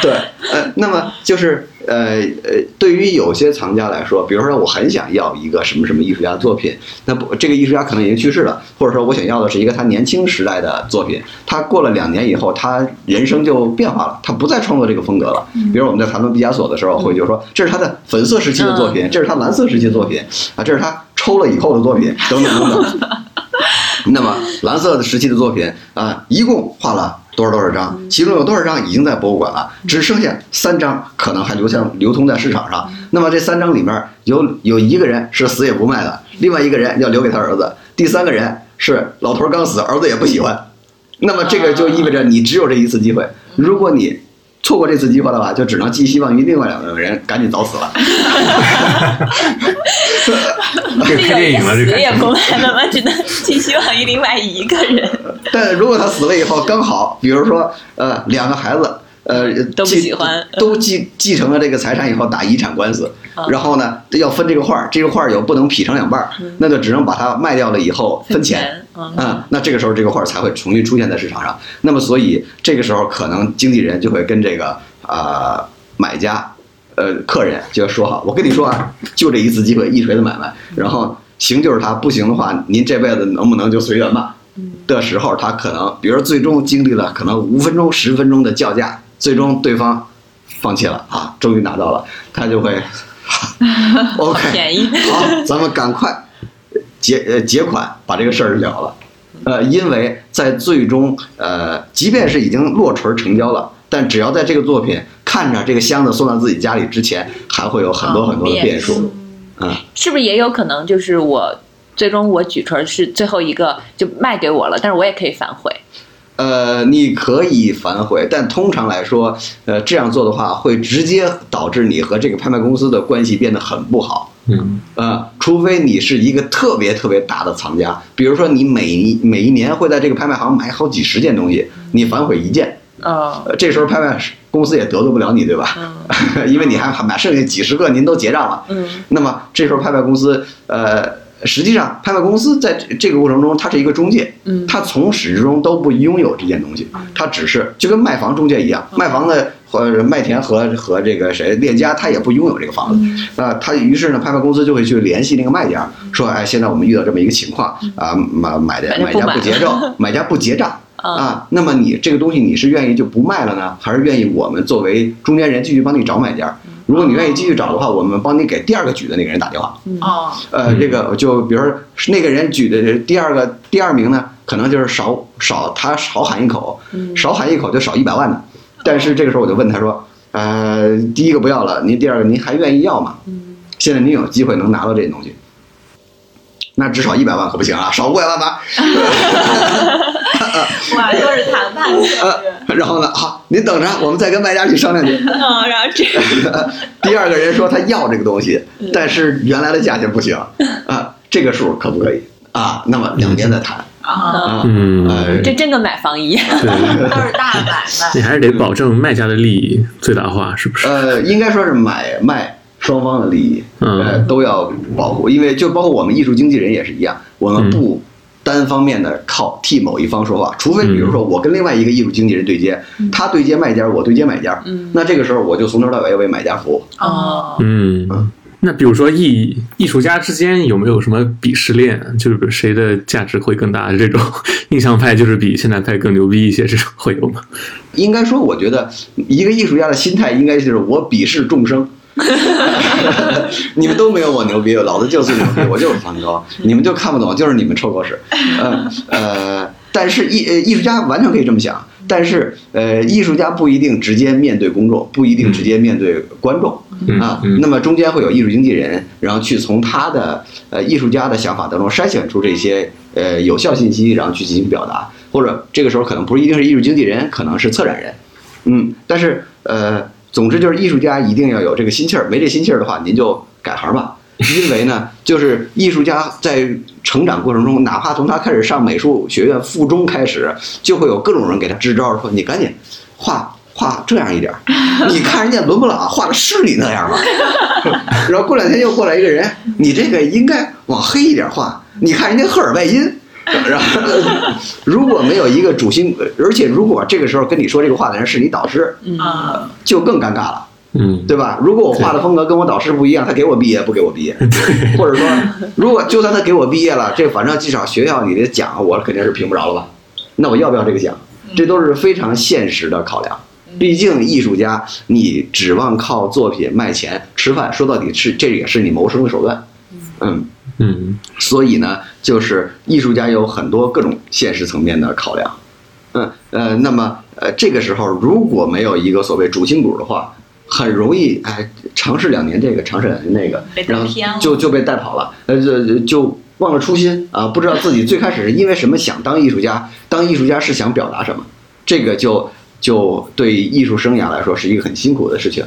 Speaker 4: 对，呃，那么就是呃呃，对于有些藏家来说，比如说我很想要一个什么什么艺术家的作品，那不这个艺术家可能已经去世了，或者说我想要的是一个他年轻时代的作品，他过了两年以后，他人生就变化了，他不再创作这个风格了。比如我们在谈论毕加索的时候，会就说这是他的粉色时期的作品，这是他蓝色时期的作品啊，这是他抽了以后的作品，等等等等。那么蓝色的时期的作品啊、一共画了多少多少张，其中有多少张已经在博物馆了，只剩下三张可能还流向流通在市场上。那么这三张里面有有一个人是死也不卖的，另外一个人要留给他儿子，第三个人是老头儿刚死，儿子也不喜欢。那么这个就意味着你只有这一次机会，如果你错过这次机会的话，就只能寄希望于另外两个人赶紧早死了。
Speaker 3: 这个拍电影了，这个
Speaker 2: 死也不卖了吗？只能寄希望于另外一个人。
Speaker 4: 但如果他死了以后，刚好，比如说，呃，两个孩子，呃，
Speaker 2: 都不
Speaker 4: 继
Speaker 2: 喜欢
Speaker 4: 都继继承了这个财产以后打遗产官司，
Speaker 2: 嗯
Speaker 4: 然后呢，要分这个画儿，这个画儿又不能劈成两半儿，那就只能把它卖掉了以后分钱。
Speaker 2: 嗯，
Speaker 4: 啊、那这个时候这个画儿才会重新出现在市场上。那么，所以这个时候可能经纪人就会跟这个呃买家，呃客人就要说好，我跟你说啊，就这一次机会，一锤子买卖，然后行就是他，不行的话，您这辈子能不能就随缘吧？的时候，他可能，比如最终经历了可能五分钟、十分钟的叫价，最终对方放弃了啊，终于拿到了，他就会 OK
Speaker 2: 便宜
Speaker 4: 好，咱们赶快结呃结款，把这个事儿了了。呃，因为在最终呃，即便是已经落锤成交了，但只要在这个作品看着这个箱子送到自己家里之前，还会有很多很多的变数。嗯，
Speaker 2: 是不是也有可能就是我最终我举锤是最后一个就卖给我了，但是我也可以反悔。
Speaker 4: 呃，你可以反悔，但通常来说，呃，这样做的话，会直接导致你和这个拍卖公司的关系变得很不好。
Speaker 3: 嗯，
Speaker 4: 呃，除非你是一个特别特别大的藏家，比如说你每一每一年会在这个拍卖行买好几十件东西，你反悔一件，
Speaker 2: 啊
Speaker 4: 呃，这时候拍卖公司也得罪不了你，对吧？因为你还还买剩下几十个，您都结账了。
Speaker 2: 嗯
Speaker 4: 那么这时候拍卖公司，呃，实际上拍卖公司在这这个过程中，它是一个中介，
Speaker 2: 嗯。
Speaker 4: 它从始至终都不拥有这件东西，它只是就跟卖房中介一样，卖房的和麦田和和这个谁链家，他也不拥有这个房子，那，他于是呢，拍卖公司就会去联系那个卖家，说，哎，现在我们遇到这么一个情况啊，买买的买家
Speaker 2: 不
Speaker 4: 结账，买家不结账。
Speaker 2: 嗯
Speaker 4: 啊，那么你这个东西你是愿意就不卖了呢，还是愿意我们作为中间人继续帮你找买家？如果你愿意继续找的话，我们帮你给第二个举的那个人打电话。
Speaker 1: 哦，
Speaker 4: 呃，这个就比如说那个人举的第二个第二名呢，可能就是少少他少喊一口，少喊一口就少一百万的。但是这个时候我就问他说，呃，第一个不要了，您第二个您还愿意要吗？现在您有机会能拿到这些东西，那至少一百万可不行啊，少五百万吧。
Speaker 1: 哇，又是谈判策略。
Speaker 4: 呃，然后呢，好，您等着，我们再跟卖家去商量去。
Speaker 2: 嗯，然后这
Speaker 4: 第二个人说他要这个东西，但是原来的价钱不行 啊，这个数可不可以啊？那么两边再谈
Speaker 1: 啊，
Speaker 4: 啊。
Speaker 3: 嗯
Speaker 4: 呃，
Speaker 2: 这真跟买房一样。
Speaker 1: 都是大买卖。
Speaker 3: 你还是得保证卖家的利益最大化，是不是？
Speaker 4: 呃，应该说是买卖双方的利益，
Speaker 3: 嗯
Speaker 4: 呃，都要保护，因为就包括我们艺术经纪人也是一样，我们不单单方面的靠替某一方说话，除非比如说我跟另外一个艺术经纪人对接，他对接卖家，我对接买家，那这个时候我就从头到尾为买家服务。
Speaker 1: 哦，
Speaker 3: 嗯，那比如说艺艺术家之间有没有什么鄙视链？就是谁的价值会更大？这种印象派就是比现代派更牛逼一些，这种会有吗？
Speaker 4: 应该说，我觉得一个艺术家的心态应该就是我鄙视众生。你们都没有我牛逼，老子就是牛逼，我就是梵高，你们就看不懂，就是你们臭狗屎。呃呃，但是艺呃艺术家完全可以这么想，但是呃艺术家不一定直接面对公众，不一定直接面对观众啊。那么中间会有艺术经纪人，然后去从他的呃艺术家的想法当中筛选出这些呃有效信息，然后去进行表达，或者这个时候可能不一定是艺术经纪人，可能是策展人，嗯，但是呃。总之就是艺术家一定要有这个心气儿，没这心气儿的话，您就改行吧。因为呢，就是艺术家在成长过程中，哪怕从他开始上美术学院附中开始，就会有各种人给他支招，说你赶紧画画这样一点儿，你看人家伦勃朗画的是你那样吗？然后过两天又过来一个人，你这个应该往黑一点画，你看人家赫尔拜因。然后，如果没有一个主心，而且如果这个时候跟你说这个话的人是你导师，
Speaker 1: 啊，
Speaker 4: 就更尴尬了，
Speaker 3: 嗯，
Speaker 4: 对吧？如果我画的风格跟我导师不一样，他给我毕业不给我毕业，或者说，如果就算他给我毕业了，这反正至少学校里的奖我肯定是评不着了吧？那我要不要这个奖？这都是非常现实的考量。毕竟艺术家，你指望靠作品卖钱吃饭，说到底是这也是你谋生的手段，嗯。
Speaker 3: 嗯，
Speaker 4: 所以呢，就是艺术家有很多各种现实层面的考量，嗯呃，那么呃这个时候如果没有一个所谓主心骨的话，很容易哎尝试两年这个，尝试两年那个，然后就就被带跑了，呃就就忘了初心啊，不知道自己最开始是因为什么想当艺术家，当艺术家是想表达什么，这个就就对艺术生涯来说是一个很辛苦的事情，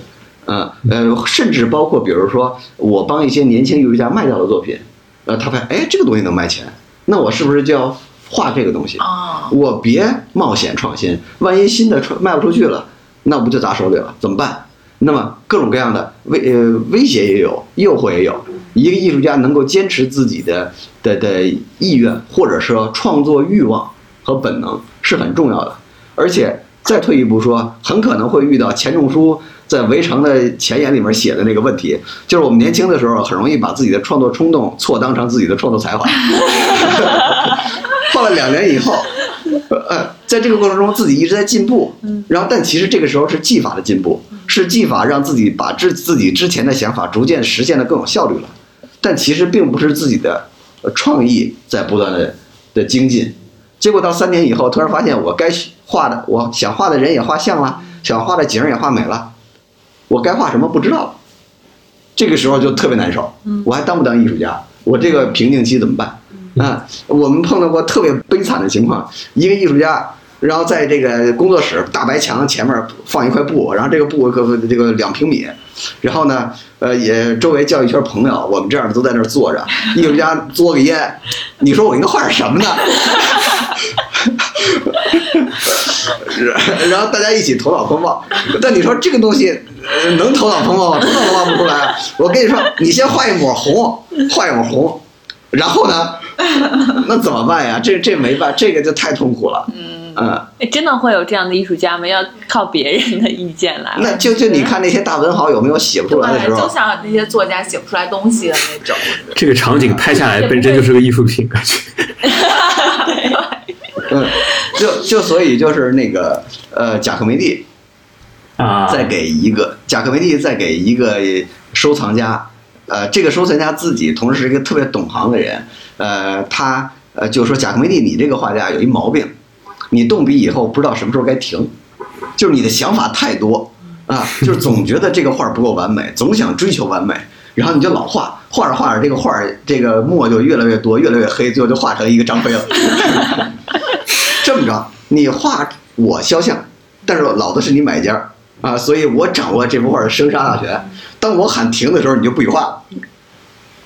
Speaker 4: 嗯呃，甚至包括比如说我帮一些年轻艺术家卖掉的作品。呃，他发现，哎，这个东西能卖钱，那我是不是就要画这个东西？
Speaker 1: 哦，
Speaker 4: 我别冒险创新，万一新的创卖不出去了，那不就砸手里了？怎么办？那么各种各样的威呃威胁也有，诱惑也有。一个艺术家能够坚持自己的的的意愿，或者说创作欲望和本能是很重要的。而且再退一步说，很可能会遇到钱钟书。在《围城》的前言里面写的那个问题，就是我们年轻的时候很容易把自己的创作冲动错当成自己的创作才华。画了两年以后，呃，在这个过程中自己一直在进步，然后但其实这个时候是技法的进步，是技法让自己把自自己之前的想法逐渐实现的更有效率了，但其实并不是自己的创意在不断的的精进，结果到三年以后，突然发现我该画的我想画的人也画像了，想画的景也画美了。我该画什么不知道了，这个时候就特别难受。我还当不当艺术家？我这个瓶颈期怎么办？啊，我们碰到过特别悲惨的情况，一个艺术家，然后在这个工作室大白墙前面放一块布，然后这个布可这个两平米，然后呢，呃，也周围叫一圈朋友，我们这样的都在那儿坐着，艺术家嘬个烟，你说我应该画点什么呢？然后大家一起头脑风暴，但你说这个东西能头脑风暴吗？头脑风暴不出来。我跟你说，你先画一抹红，画一抹红，然后呢，那怎么办呀？这这没办，这个就太痛苦了。嗯嗯，
Speaker 2: 真的会有这样的艺术家吗？要靠别人的意见来？
Speaker 4: 那就就你看那些大文豪有没有写不出来的时候？
Speaker 1: 就像那些作家写不出来东西的那种。
Speaker 3: 这个场景拍下来本身就是个艺术品，感觉。
Speaker 4: 嗯，就就所以就是那个呃，贾克梅蒂
Speaker 3: 啊，
Speaker 4: 再给一个贾克梅蒂再给一个收藏家，呃，这个收藏家自己同时是一个特别懂行的人，呃，他呃就说贾克梅蒂，你这个画家有一毛病，你动笔以后不知道什么时候该停，就是你的想法太多啊，就是总觉得这个画不够完美，总想追求完美，然后你就老画，画着画着这个画这个墨就越来越多，越来越黑，最后就画成一个张飞了。这么着，你画我肖像，但是老子是你买家啊，所以我掌握这幅画的生杀大权。当我喊停的时候，你就不许画。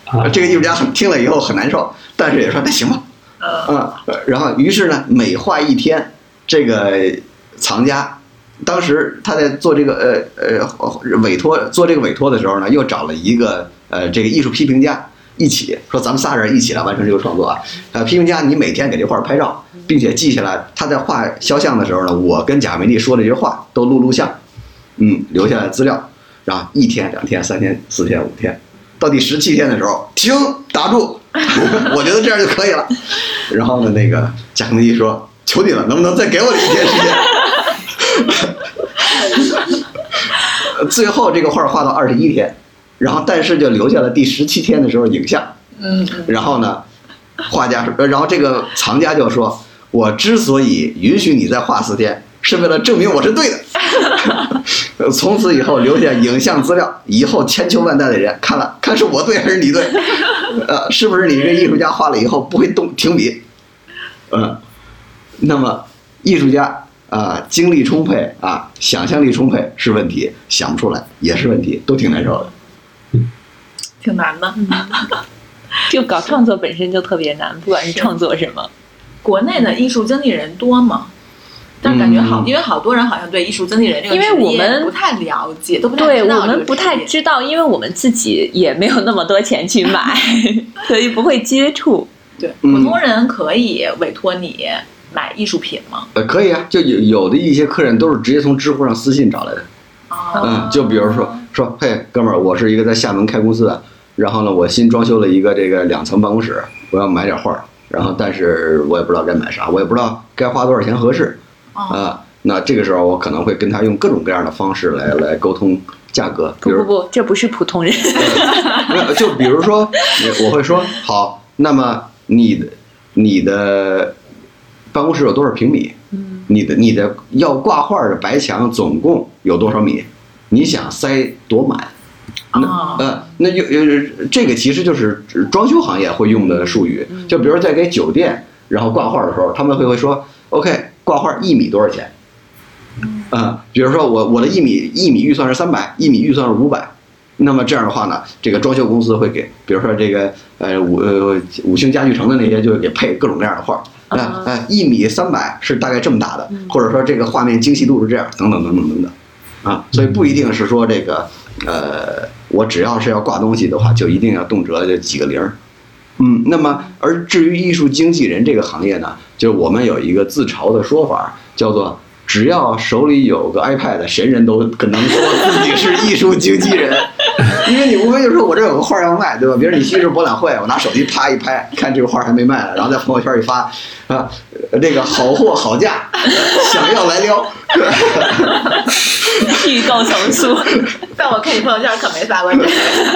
Speaker 4: 啊，这个艺术家很听了以后很难受，但是也说那行吧。嗯，然后于是呢，每画一天，这个藏家当时他在做这个呃呃委托做这个委托的时候呢，又找了一个呃这个艺术批评家。一起说咱们仨人一起来完成这个创作啊。呃，批评家你每天给这画拍照，并且记下来，他在画肖像的时候呢，我跟贾梅丽说的这些话都录录像，嗯，留下来资料，然后一天、两天、三天、四天、五天，到第十七天的时候停，打住，我觉得这样就可以了。然后呢，那个贾梅丽说：“求你了，能不能再给我一天时间？” 最后这个画画到二十一天，然后但是就留下了第十七天的时候影像。
Speaker 1: 嗯，
Speaker 4: 然后呢，画家然后这个藏家就说：“我之所以允许你再画四天，是为了证明我是对的。呃 从此以后留下影像资料，以后千秋万代的人看了看是我对还是你对，呃，是不是你这艺术家画了以后不会动停笔？嗯，那么艺术家啊、精力充沛啊，想象力充沛是问题，想不出来也是问题，都挺难受的。
Speaker 1: 挺难的。
Speaker 2: 就搞创作本身就特别难，不管是创作什么。
Speaker 1: 国内的艺术经纪人多吗？但感觉好，
Speaker 4: 嗯
Speaker 1: 因为好多人好像对艺术经纪人这个
Speaker 2: 因为我们
Speaker 1: 不太了解，都不太
Speaker 2: 对
Speaker 1: 知道这个
Speaker 2: 我们不太知道，因为我们自己也没有那么多钱去买，所以不会接触。
Speaker 1: 对
Speaker 4: 嗯
Speaker 1: 普通人可以委托你买艺术品吗？
Speaker 4: 呃，可以啊，就有有的一些客人都是直接从知乎上私信找来的。
Speaker 1: 哦
Speaker 4: 嗯，就比如说说，嘿，哥们儿，我是一个在厦门开公司的，然后呢，我新装修了一个这个两层办公室，我要买点画儿，然后但是我也不知道该买啥，我也不知道该花多少钱合适
Speaker 1: 哦，
Speaker 4: 啊。那这个时候我可能会跟他用各种各样的方式来来沟通价格，比如
Speaker 2: 不不不，这不是普通人。
Speaker 4: 没有，就比如说，我会说好，那么你的你的办公室有多少平米？
Speaker 2: 嗯，
Speaker 4: 你的你的要挂画的白墙总共有多少米？你想塞多满？那
Speaker 1: 哦
Speaker 4: 呃，那就呃这个其实就是装修行业会用的术语，就比如在给酒店然后挂画的时候，他们会会说，OK，挂画一米多少钱？啊、比如说我我的一米一米预算是三百，一米预算是五百，那么这样的话呢，这个装修公司会给，比如说这个呃五呃五星家具城的那些就会给配各种各样的画，哎
Speaker 2: 啊
Speaker 4: 哎，一米三百是大概这么大的，或者说这个画面精细度是这样，等等等等等等，啊，所以不一定是说这个呃，我只要是要挂东西的话，就一定要动辄就几个零儿。嗯，那么而至于艺术经纪人这个行业呢，就是我们有一个自嘲的说法，叫做只要手里有个 iPad，谁人都可能说自己是艺术经纪人，因为你无非就是说我这有个画要卖，对吧？比如你西式博览会，我拿手机啪一拍，看这个画还没卖呢，然后在朋友圈一发，啊，呃这个好货好价，想要来撩。
Speaker 2: 预购从速。
Speaker 1: 但我看你朋友圈可没发过这个。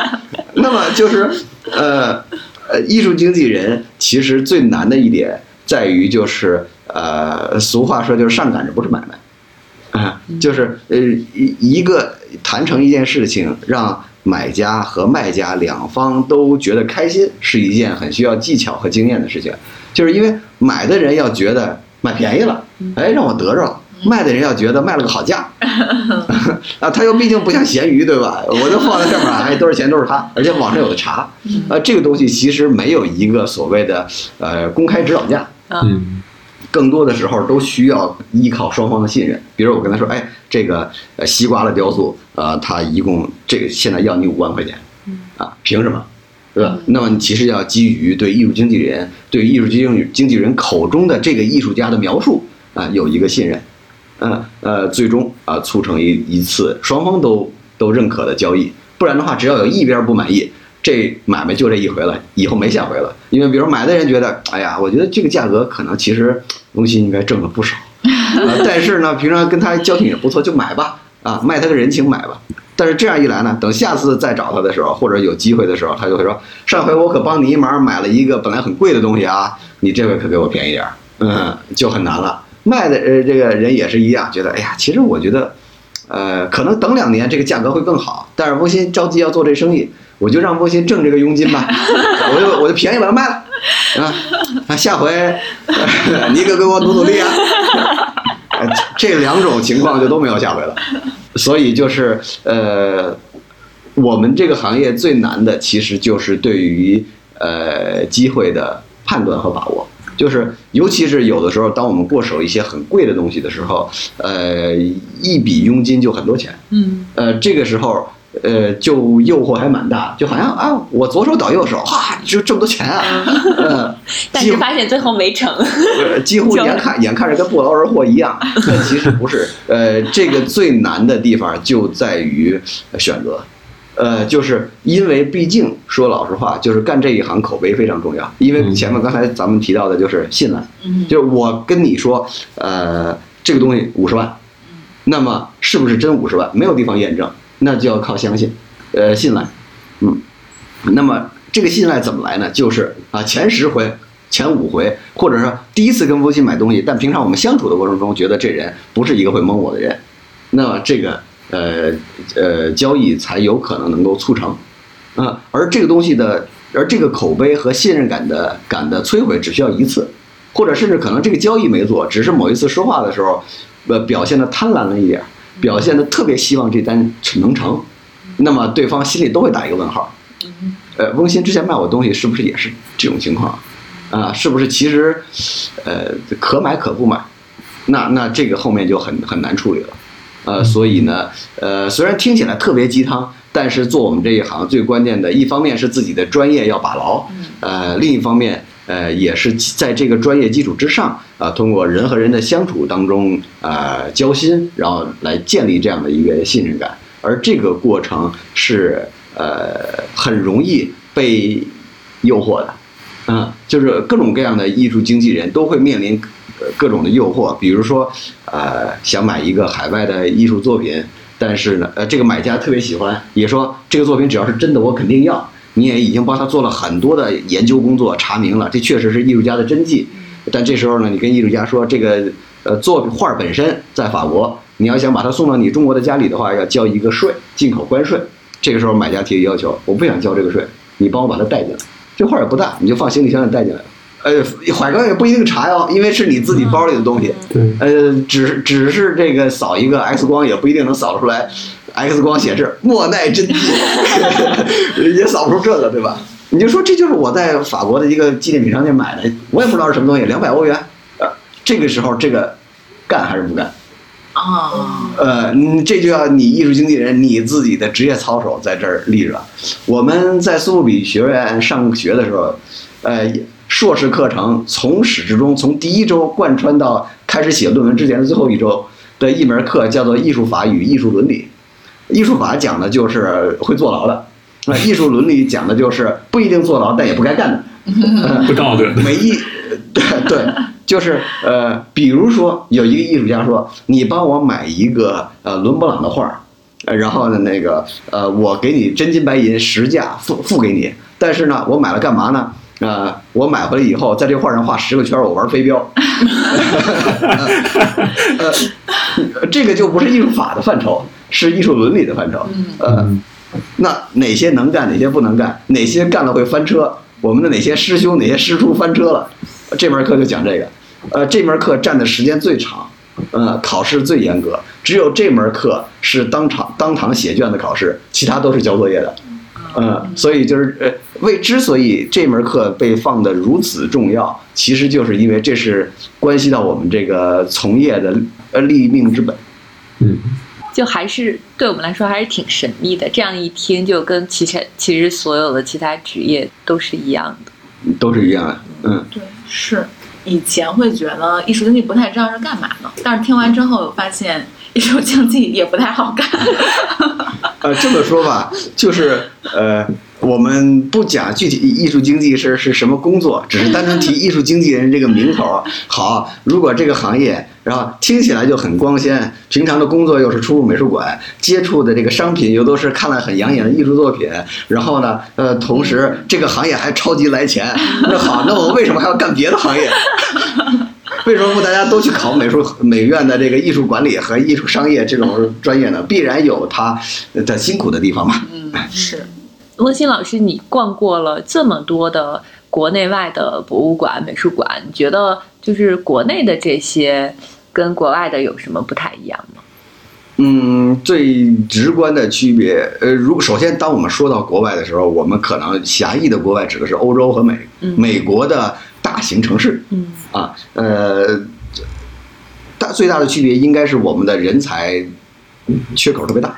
Speaker 4: 那么就是呃呃，艺术经纪人其实最难的一点在于就是呃，俗话说就是上赶着不是买卖，啊、就是呃一一个谈成一件事情，让买家和卖家两方都觉得开心，是一件很需要技巧和经验的事情。就是因为买的人要觉得买便宜了，哎，让我得着了。卖的人要觉得卖了个好价，啊，他又毕竟不像咸鱼，对吧？我就放在上面，哎，多少钱都是他，而且网上有的查，啊，这个东西其实没有一个所谓的呃公开指导价，
Speaker 3: 嗯
Speaker 4: 更多的时候都需要依靠双方的信任。比如我跟他说，哎，这个呃西瓜的雕塑，呃，他一共这个现在要你五万块钱，啊，凭什么？对吧？那么你其实要基于对艺术经纪人、对艺术经经纪人口中的这个艺术家的描述啊，有一个信任，嗯呃，最终啊促成一一次双方都都认可的交易。不然的话，只要有一边不满意，这买卖就这一回了，以后没下回了。因为比如买的人觉得，哎呀，我觉得这个价格可能其实翁鑫应该挣了不少，但是呢，平常跟他交情也不错，就买吧，啊，卖他个人情买吧。但是这样一来呢，等下次再找他的时候，或者有机会的时候，他就会说：“上回我可帮你一忙，买了一个本来很贵的东西啊，你这回可给我便宜点儿。”嗯，就很难了。卖的呃这个人也是一样，觉得哎呀，其实我觉得，呃，可能等两年这个价格会更好，但是波鑫着急要做这生意，我就让波鑫挣这个佣金吧，我就我就便宜把它卖了，啊，啊下回、呃你可给我努努力啊。呃这两种情况就都没有下回了，所以就是呃，我们这个行业最难的其实就是对于呃机会的判断和把握，就是尤其是有的时候，当我们过手一些很贵的东西的时候，呃，一笔佣金就很多钱，
Speaker 2: 嗯。
Speaker 4: 呃，这个时候呃，就诱惑还蛮大，就好像啊，我左手倒右手，哈，就这么多钱啊，嗯，
Speaker 2: 但是发现最后没成。
Speaker 4: 呃几乎眼看 眼看着跟不劳而获一样，但其实不是。呃，这个最难的地方就在于选择。呃，就是因为毕竟说老实话，就是干这一行口碑非常重要。因为前面刚才咱们提到的就是信赖，
Speaker 1: 嗯
Speaker 4: 就是我跟你说，呃，这个东西五十万，那么是不是真五十万？没有地方验证，那就要靠相信，呃，信赖，嗯，那么这个信赖怎么来呢？就是啊，前十回、前五回，或者说第一次跟微信买东西，但平常我们相处的过程中，觉得这人不是一个会蒙我的人，那么这个呃呃交易才有可能能够促成，啊、而这个东西的，而这个口碑和信任感的感的摧毁，只需要一次，或者甚至可能这个交易没做，只是某一次说话的时候，呃，表现的贪婪了一点，表现的特别希望这单能成，那么对方心里都会打一个问号。呃，翁鑫之前卖我东西是不是也是这种情况？啊，是不是其实，呃，可买可不买？那那这个后面就很很难处理了。呃，所以呢，呃，虽然听起来特别鸡汤，但是做我们这一行最关键的一方面是自己的专业要把牢，呃，另一方面，呃，也是在这个专业基础之上，啊、通过人和人的相处当中，啊、交心，然后来建立这样的一个信任感，而这个过程是呃很容易被诱惑的，嗯，就是各种各样的艺术经纪人都会面临各种的诱惑，比如说，呃，想买一个海外的艺术作品，但是呢，呃，这个买家特别喜欢，也说这个作品只要是真的，我肯定要。你也已经帮他做了很多的研究工作，查明了这确实是艺术家的真迹。但这时候呢，你跟艺术家说，这个呃作品画本身在法国，你要想把它送到你中国的家里的话，要交一个税，进口关税。这个时候买家提要求，我不想交这个税，你帮我把它带进来。这画也不大，你就放行李箱里带进来了。呃，海关也不一定查哟，因为是你自己包里的东西。
Speaker 3: 对，
Speaker 4: 呃，只只是这个扫一个 X 光，也不一定能扫出来 X 光显示莫奈真迹，也扫不出这个，对吧？你就说这就是我在法国的一个纪念品商店买的，我也不知道是什么东西，两百欧元。呃，这个时候这个干还是不干？
Speaker 1: 啊，
Speaker 4: 呃，嗯这就要你艺术经纪人你自己的职业操守在这儿立着。我们在苏富比学院上学的时候，呃，硕士课程从始至终，从第一周贯穿到开始写论文之前的最后一周的一门课叫做艺术法与艺术伦理。艺术法讲的就是会坐牢的，那艺术伦理讲的就是不一定坐牢，但也不该干的。呃
Speaker 3: 不道德的。
Speaker 4: 每一对对，就是呃，比如说有一个艺术家说，你帮我买一个呃伦勃朗的画然后呢那个呃我给你真金白银实价付付给你，但是呢我买了干嘛呢？呃，我买回来以后，在这画上画十个圈儿，我玩飞镖。呃，这个就不是艺术法的范畴，是艺术伦理的范畴。呃，那哪些能干，哪些不能干？哪些干了会翻车？我们的哪些师兄、哪些师叔翻车了？这门课就讲这个。呃，这门课占的时间最长，呃，考试最严格，只有这门课是当场当堂写卷子考试，其他都是交作业的。嗯，所以就是呃，为之所以这门课被放得如此重要，其实就是因为这是关系到我们这个从业的呃立命之本。
Speaker 3: 嗯，
Speaker 2: 就还是对我们来说还是挺神秘的。这样一听，就跟其实其实所有的其他职业都是一样的。
Speaker 4: 都是一样的，嗯，
Speaker 1: 对，是。以前会觉得艺术经济不太知道是干嘛的，但是听完之后发现艺术经济也不太好干。
Speaker 4: 呃，这么说吧，就是呃，我们不讲具体艺术经济是是什么工作，只是单纯提艺术经纪人这个名头。好，如果这个行业，然后听起来就很光鲜，平常的工作又是出入美术馆，接触的这个商品又都是看了很养眼的艺术作品，然后呢，呃，同时这个行业还超级来钱。那好，那我为什么还要干别的行业？为什么不大家都去考美术美院的这个艺术管理和艺术商业这种专业呢？必然有它的辛苦的地方嘛。
Speaker 1: 嗯，是。
Speaker 2: 温馨老师，你逛过了这么多的国内外的博物馆、美术馆，你觉得就是国内的这些跟国外的有什么不太一样吗？
Speaker 4: 嗯，最直观的区别，呃，如果首先当我们说到国外的时候，我们可能狭义的国外指的是欧洲和美，
Speaker 2: 嗯
Speaker 4: 美国的大型城市
Speaker 2: 嗯
Speaker 4: 啊，呃，大最大的区别应该是我们的人才缺口特别大。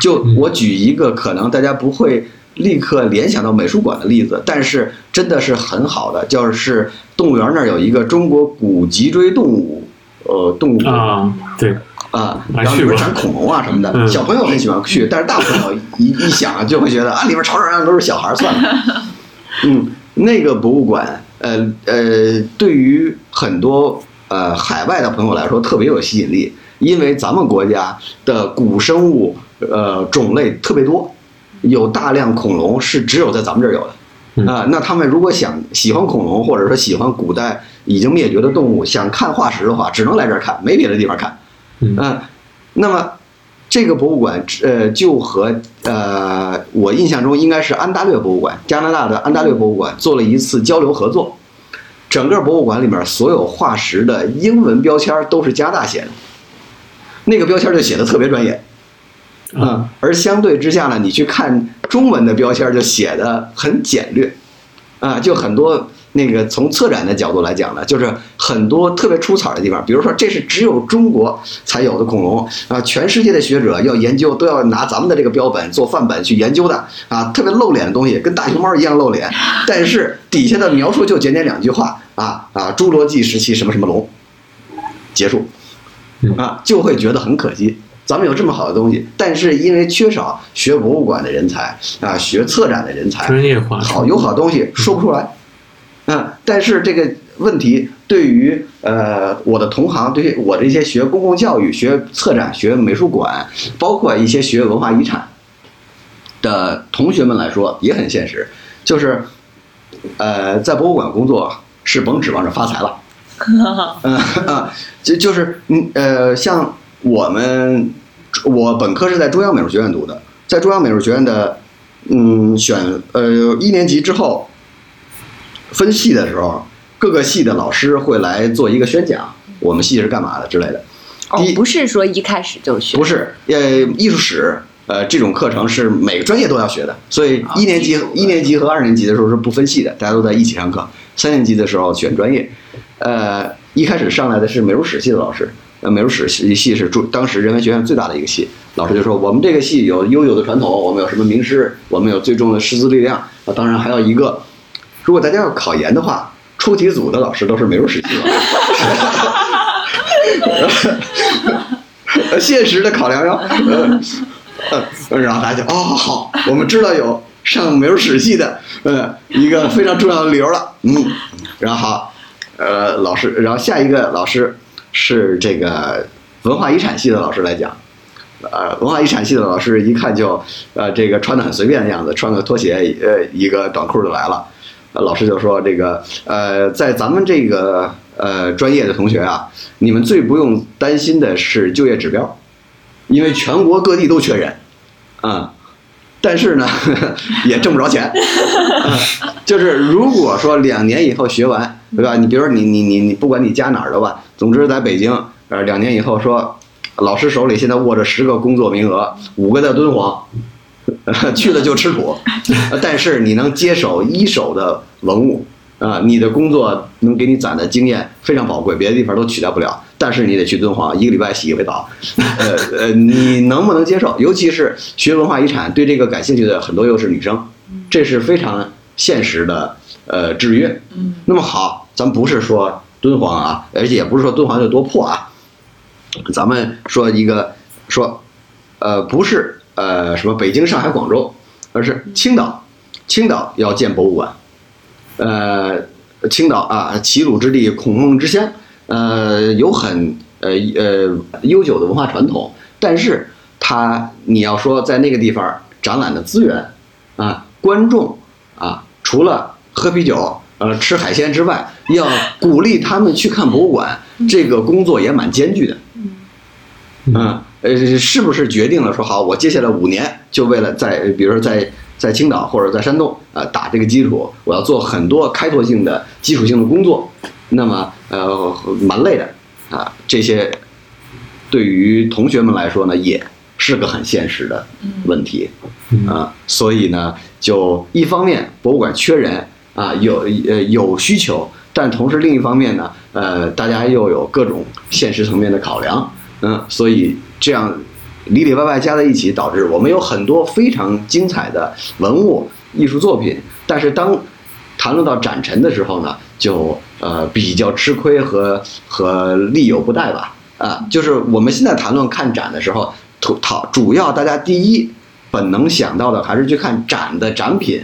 Speaker 4: 就我举一个可能大家不会立刻联想到美术馆的例子，但是真的是很好的，就是动物园那儿有一个中国古脊椎动物，呃，动物
Speaker 3: 啊，对，
Speaker 4: 啊，然后里边展恐龙啊什么的，
Speaker 3: 嗯
Speaker 4: 小朋友很喜欢去，但是大朋友一一想就会觉得啊，里边吵吵嚷嚷都是小孩儿，算了。嗯，那个博物馆，呃呃，对于很多呃海外的朋友来说特别有吸引力，因为咱们国家的古生物呃种类特别多，有大量恐龙是只有在咱们这儿有的。
Speaker 3: 嗯
Speaker 4: 啊、那他们如果想喜欢恐龙，或者说喜欢古代已经灭绝的动物，想看化石的话，只能来这儿看，没别的地方看。
Speaker 3: 嗯
Speaker 4: 嗯，那么这个博物馆，呃，就和呃，我印象中应该是安大略博物馆，加拿大的安大略博物馆做了一次交流合作。整个博物馆里面所有化石的英文标签都是加拿大写的，那个标签就写的特别专业。啊，而相对之下呢，你去看中文的标签就写的很简略，啊，就很多那个从策展的角度来讲呢，就是很多特别出彩的地方，比如说这是只有中国才有的恐龙啊，全世界的学者要研究都要拿咱们的这个标本做范本去研究的啊，特别露脸的东西，跟大熊猫一样露脸，但是底下的描述就简简两句话啊啊，侏罗纪时期什么什么龙，结束
Speaker 3: 嗯，
Speaker 4: 啊，就会觉得很可惜。咱们有这么好的东西，但是因为缺少学博物馆的人才啊，学策展的人才，
Speaker 3: 专业化，
Speaker 4: 好有好东西说不出来，嗯，但是这个问题对于呃我的同行，对于我这些学公共教育、学策展、学美术馆，包括一些学文化遗产的同学们来说，也很现实，就是呃在博物馆工作是甭指望着发财了。嗯 啊，就就是嗯呃，像我们我本科是在中央美术学院读的，在中央美术学院的嗯选呃一年级之后分系的时候，各个系的老师会来做一个宣讲，我们系是干嘛的之类的。
Speaker 2: 哦不是说一开始就学，
Speaker 4: 不是，呃，艺术史，呃，这种课程是每个专业都要学的，所以一年级、一年级和二年级的时候是不分系的，大家都在一起上课。三年级的时候选专业，呃，一开始上来的是美术史系的老师，呃，美术史系系是中当时人文学院最大的一个系，老师就说我们这个系有悠久的传统，我们有什么名师，我们有最重的师资力量，啊，当然还有一个，如果大家要考研的话，出题组的老师都是美术史系老师。现实的考量哟，呃，然后大家就哦好，我们知道有上美术史系的，呃，一个非常重要的理由了，嗯，然后好，呃，老师，然后下一个老师是这个文化遗产系的老师来讲，呃，文化遗产系的老师一看就，呃，这个穿的很随便的样子，穿个拖鞋，呃，一个短裤就来了。老师就说这个，呃，在咱们这个呃专业的同学啊，你们最不用担心的是就业指标，因为全国各地都缺人，啊、但是呢，也挣不着钱，嗯，就是如果说两年以后学完，对吧？你比如说你你你你，不管你家哪儿的吧，总之在北京，呃，两年以后说，老师手里现在握着十个工作名额，五个在敦煌，去了就吃土，呃但是你能接手一手的文物。啊、你的工作能给你攒的经验非常宝贵，别的地方都取代不了。但是你得去敦煌，一个礼拜洗一回澡，呃呃，你能不能接受？尤其是学文化遗产，对这个感兴趣的很多又是女生，这是非常现实的呃制约。
Speaker 1: 嗯，
Speaker 4: 那么好，咱不是说敦煌啊，而且也不是说敦煌有多破啊，咱们说一个说，呃，不是呃什么北京、上海、广州，而是青岛，青岛要建博物馆，呃，青岛啊，齐鲁之地，孔孟之乡，呃，有很呃呃悠久的文化传统，但是它你要说在那个地方展览的资源啊，观众啊，除了喝啤酒。呃，吃海鲜之外，要鼓励他们去看博物馆，这个工作也蛮艰巨的。嗯，呃，是不是决定了说好，我接下来五年就为了在，比如说在在青岛或者在山东，呃，打这个基础，我要做很多开拓性的基础性的工作，那么呃，蛮累的啊。这些对于同学们来说呢，也是个很现实的问题
Speaker 3: 嗯
Speaker 4: 啊。所以呢，就一方面博物馆缺人啊，有呃有需求，但同时另一方面呢，呃，大家又有各种现实层面的考量。嗯，所以这样里里外外加在一起，导致我们有很多非常精彩的文物艺术作品，但是当谈论到展陈的时候呢，就呃比较吃亏和和力有不逮吧。啊，就是我们现在谈论看展的时候，讨主要大家第一本能想到的还是去看展的展品，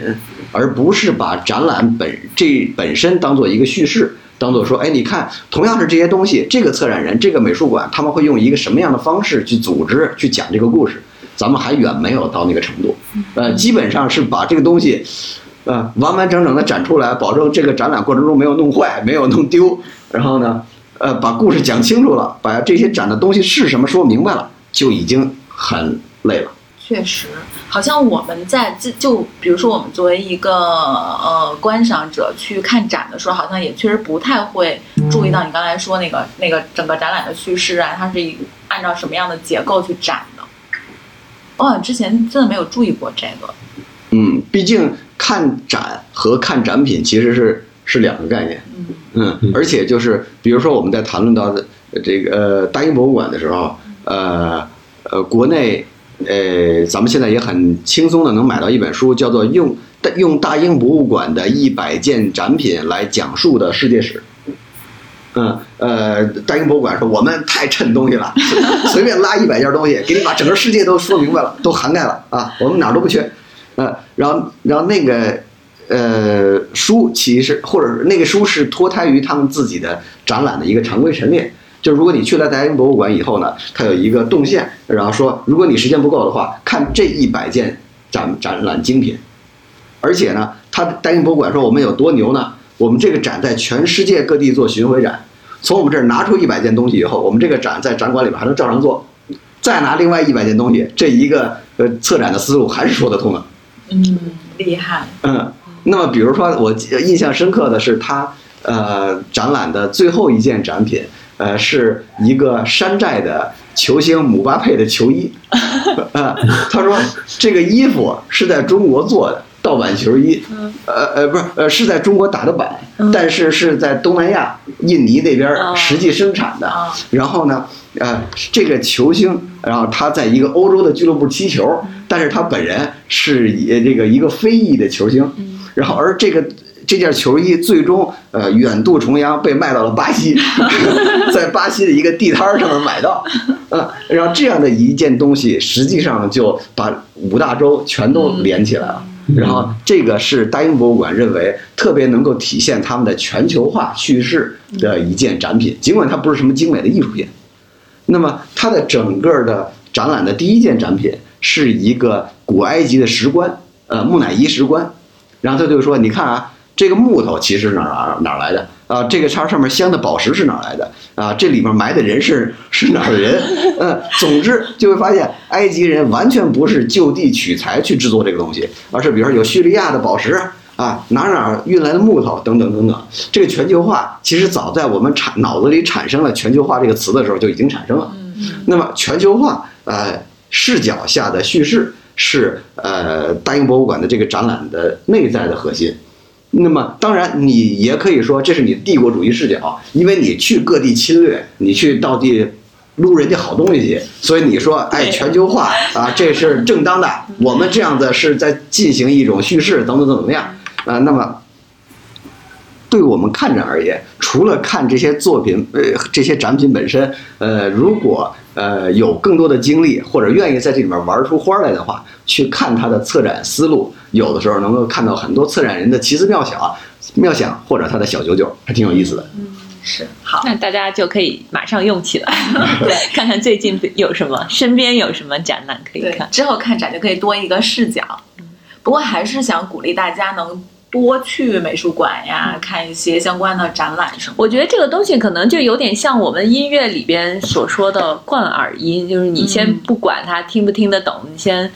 Speaker 4: 而不是把展览本这本身当做一个叙事，当做说，哎，你看，同样是这些东西，这个策展人、这个美术馆，他们会用一个什么样的方式去组织、去讲这个故事，咱们还远没有到那个程度。呃，基本上是把这个东西，呃，完完整整的展出来，保证这个展览过程中没有弄坏、没有弄丢，然后呢。呃，把故事讲清楚了，把这些展的东西是什么说明白了，就已经很累了。
Speaker 1: 确实，好像我们在就就比如说我们作为一个呃观赏者去看展的时候，好像也确实不太会注意到你刚才说那个那个整个展览的叙事啊，它是一按照什么样的结构去展的。我好像之前真的没有注意过这个。
Speaker 4: 嗯，毕竟看展和看展品其实是是两个概念。嗯，而且就是比如说我们在谈论到这个呃大英博物馆的时候，呃呃国内呃咱们现在也很轻松的能买到一本书，叫做《用用大英博物馆的一百件展品来讲述的世界史》。嗯呃，大英博物馆说我们太趁东西了，随便拉一百件东西，给你把整个世界都说明白了，都涵盖了啊，我们哪儿都不缺。呃，然后然后那个。呃，书其实或者那个书是脱胎于他们自己的展览的一个常规陈列。就如果你去了大英博物馆以后呢，它有一个动线，然后说，如果你时间不够的话，看这一百件展展览精品。而且呢，它大英博物馆说我们有多牛呢？我们这个展在全世界各地做巡回展，从我们这儿拿出一百件东西以后，我们这个展在展馆里边还能照常做，再拿另外一百件东西，这一个呃策展的思路还是说得通的。
Speaker 1: 嗯，厉害。
Speaker 4: 嗯。那么，比如说，我印象深刻的是他呃展览的最后一件展品，呃，是一个山寨的球星姆巴佩的球衣。呃，他说这个衣服是在中国做的盗版球衣，呃呃，不是呃是在中国打的版，但是是在东南亚印尼那边实际生产的。然后呢，呃，这个球星，然后他在一个欧洲的俱乐部踢球，但是他本人是以这个一个非裔的球星。然后，而这个这件球衣最终呃远渡重洋被卖到了巴西，在巴西的一个地摊儿上面买到，呃，然后这样的一件东西，实际上就把五大洲全都连起来了。然后，这个是大英博物馆认为特别能够体现他们的全球化叙事的一件展品，尽管它不是什么精美的艺术品。那么，它的整个的展览的第一件展品是一个古埃及的石棺，呃，木乃伊石棺。然后他就说：“你看啊，这个木头其实哪哪哪来的啊？这个叉上面镶的宝石是哪来的啊？这里面埋的人是 是哪儿的人？嗯，总之就会发现，埃及人完全不是就地取材去制作这个东西，而是比如说有叙利亚的宝石啊，哪哪运来的木头等等等等。这个全球化其实早在我们产脑子里产生了全球化这个词的时候就已经产生了。那么全球化呃视角下的叙事。”是呃，大英博物馆的这个展览的内在的核心。那么，当然你也可以说这是你帝国主义视角，因为你去各地侵略，你去到地撸人家好东西去，所以你说哎，全球化啊，这是正当的。我们这样子是在进行一种叙事，等等怎么样啊？那么，对我们看展而言，除了看这些作品呃这些展品本身，呃，如果。呃，有更多的精力或者愿意在这里面玩出花来的话，去看他的策展思路，有的时候能够看到很多策展人的奇思妙想、妙想或者他的小九九，还挺有意思的。
Speaker 1: 嗯，是好，
Speaker 2: 那大家就可以马上用起来，对，看看最近有什么，身边有什么展览可以看，
Speaker 1: 之后看展就可以多一个视角。不过还是想鼓励大家能。多去美术馆呀，看一些相关的展览什么。
Speaker 2: 我觉得这个东西可能就有点像我们音乐里边所说的贯耳音，就是你先不管它听不听得懂，你先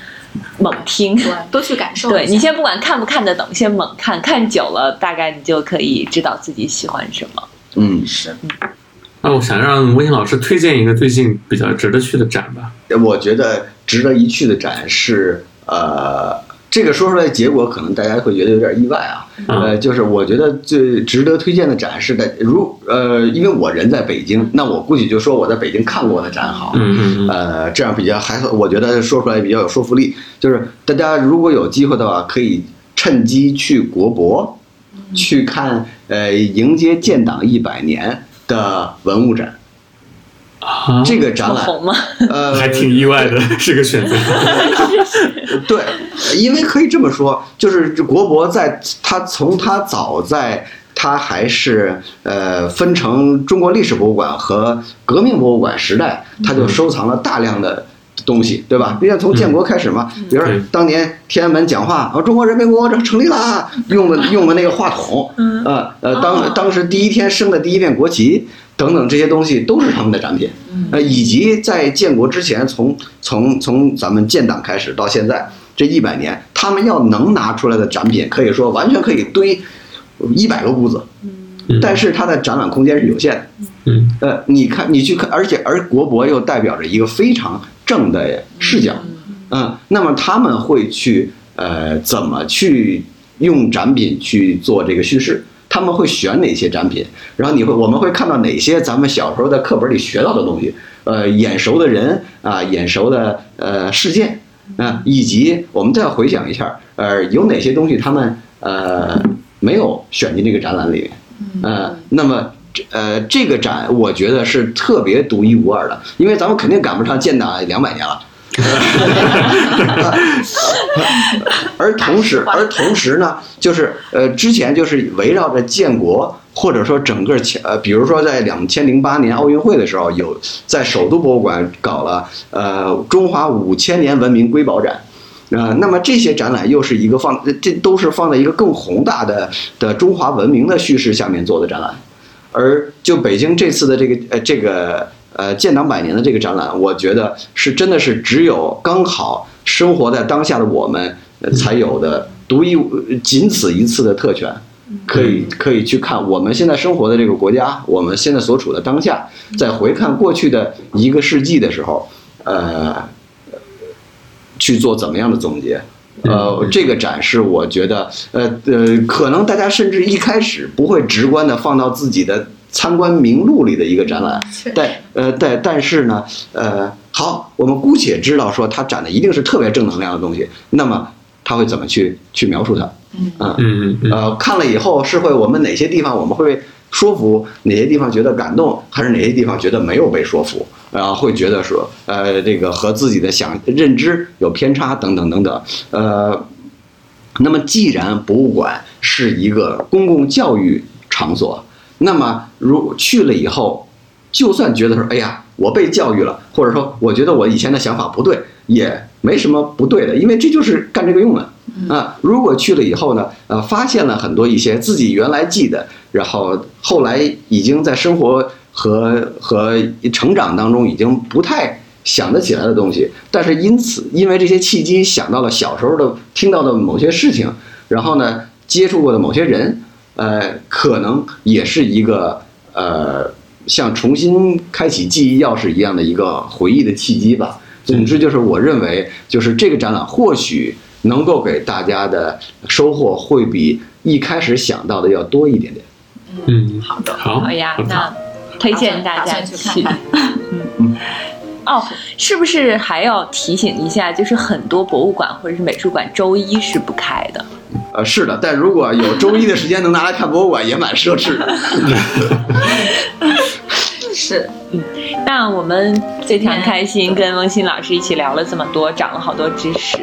Speaker 2: 猛听，
Speaker 1: 多去感受。
Speaker 2: 对你先不管看不看得懂，先猛看，看久了大概你就可以知道自己喜欢什么。
Speaker 4: 嗯，
Speaker 1: 是。
Speaker 3: 那我想让温馨老师推荐一个最近比较值得去的展吧。
Speaker 4: 我觉得值得一去的展是呃。这个说出来结果可能大家会觉得有点意外啊。呃，就是我觉得最值得推荐的展是在如呃，因为我人在北京，那我估计就说我在北京看过的展好。
Speaker 3: 嗯嗯嗯
Speaker 4: 呃，这样比较还我觉得说出来比较有说服力。就是大家如果有机会的话，可以趁机去国博，去看呃迎接建党一百年的文物展。
Speaker 3: 啊，
Speaker 4: 这个展览？呃，
Speaker 3: 还挺意外的，是个选择。
Speaker 4: 对，因为可以这么说，就是这国博在它从它早在它还是呃分成中国历史博物馆和革命博物馆时代，它就收藏了大量的。东西对吧？毕竟从建国开始嘛，比如说当年天安门讲话，啊，中国人民共和国成立啦，用的用的那个话筒，呃呃，当当时第一天升的第一面国旗等等这些东西都是他们的展品，呃，以及在建国之前，从从从咱们建党开始到现在这一百年，他们要能拿出来的展品，可以说完全可以堆一百个屋子，
Speaker 3: 嗯。
Speaker 4: 但是它的展览空间是有限的。
Speaker 3: 嗯。
Speaker 4: 呃，你看，你去看，而且而国博又代表着一个非常正的视角，嗯，那么他们会去呃怎么去用展品去做这个叙事？他们会选哪些展品？然后你会我们会看到哪些咱们小时候在课本里学到的东西？呃，眼熟的人啊，眼熟的呃事件啊，以及我们再回想一下，呃，有哪些东西他们呃没有选进这个展览里面？呃，那么这呃这个展，我觉得是特别独一无二的，因为咱们肯定赶不上建党两百年了。而同时，而同时呢，就是呃，之前就是围绕着建国，或者说整个前呃，比如说在两千零八年奥运会的时候，有在首都博物馆搞了呃中华五千年文明瑰宝展。呃，那么这些展览又是一个放，这都是放在一个更宏大的的中华文明的叙事下面做的展览，而就北京这次的这个呃这个呃建党百年的这个展览，我觉得是真的是只有刚好生活在当下的我们、呃才有的独一无仅此一次的特权，可以可以去看我们现在生活的这个国家，我们现在所处的当下，在回看过去的一个世纪的时候，呃，去做怎么样的总结？呃，这个展示我觉得，呃呃，可能大家甚至一开始不会直观的放到自己的参观名录里的一个展览，但呃但但是呢，呃，好，我们姑且知道说它展的一定是特别正能量的东西，那么他会怎么去去描述它？
Speaker 1: 嗯。
Speaker 4: 嗯
Speaker 3: 嗯嗯。
Speaker 4: 呃，看了以后是会我们哪些地方我们会说服，哪些地方觉得感动，还是哪些地方觉得没有被说服，然后会觉得说，呃，这个和自己的想认知有偏差等等等等，呃，那么既然博物馆是一个公共教育场所，那么如去了以后，就算觉得说，哎呀，我被教育了，或者说我觉得我以前的想法不对，也没什么不对的，因为这就是干这个用的。啊，如果去了以后呢，呃，发现了很多一些自己原来记得，然后后来已经在生活和和成长当中已经不太想得起来的东西，但是因此因为这些契机想到了小时候的听到的某些事情，然后呢接触过的某些人，呃，可能也是一个呃像重新开启记忆钥匙一样的一个回忆的契机吧。总之就是我认为，就是这个展览或许能够给大家的收获会比一开始想到的要多一点点。
Speaker 3: 嗯，
Speaker 1: 好的，
Speaker 3: 好，
Speaker 2: 好呀那推荐大家
Speaker 1: 去看看。
Speaker 2: 嗯。哦，是不是还要提醒一下？就是很多博物馆或者是美术馆周一是不开的。
Speaker 4: 呃，是的，但如果有周一的时间能拿来看博物馆，也蛮奢侈的。
Speaker 1: 是，
Speaker 2: 那我们非常开心，跟翁鑫老师一起聊了这么多，长了好多知识。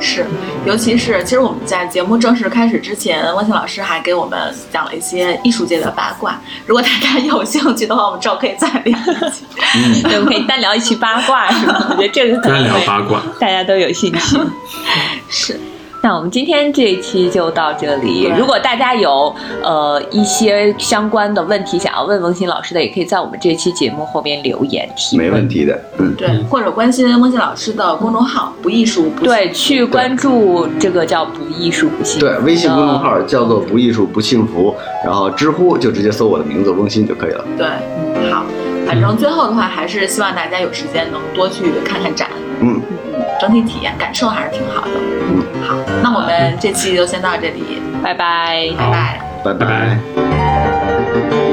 Speaker 1: 是，尤其是其实我们在节目正式开始之前，万庆老师还给我们讲了一些艺术界的八卦。如果大家有兴趣的话，我们之后可以再聊一期。
Speaker 2: 对，我们可以单聊一期八卦，是吧？我觉得这个可
Speaker 3: 专
Speaker 2: 能会
Speaker 3: 聊八卦。
Speaker 2: 大家都有兴趣。
Speaker 1: 是，
Speaker 2: 那我们今天这一期就到这里。如果大家有呃一些相关的问题想要问翁鑫老师的，也可以在我们这期节目后面留言提问。
Speaker 4: 没问题的，嗯，
Speaker 1: 对，或者关心翁鑫老师的公众号“不艺术不
Speaker 2: 对，去关注这个叫“不艺术不幸”。
Speaker 4: 对，微信公众号叫做“不艺术不幸福”，然后知乎就直接搜我的名字翁鑫就可以了。
Speaker 1: 对，好。反正最后的话，还是希望大家有时间能多去看看展。
Speaker 4: 嗯，
Speaker 1: 整体体验感受还是挺好的。嗯，好，那我们这期就先到这里，
Speaker 2: 拜拜。
Speaker 1: 拜拜。
Speaker 4: 拜
Speaker 3: 拜拜。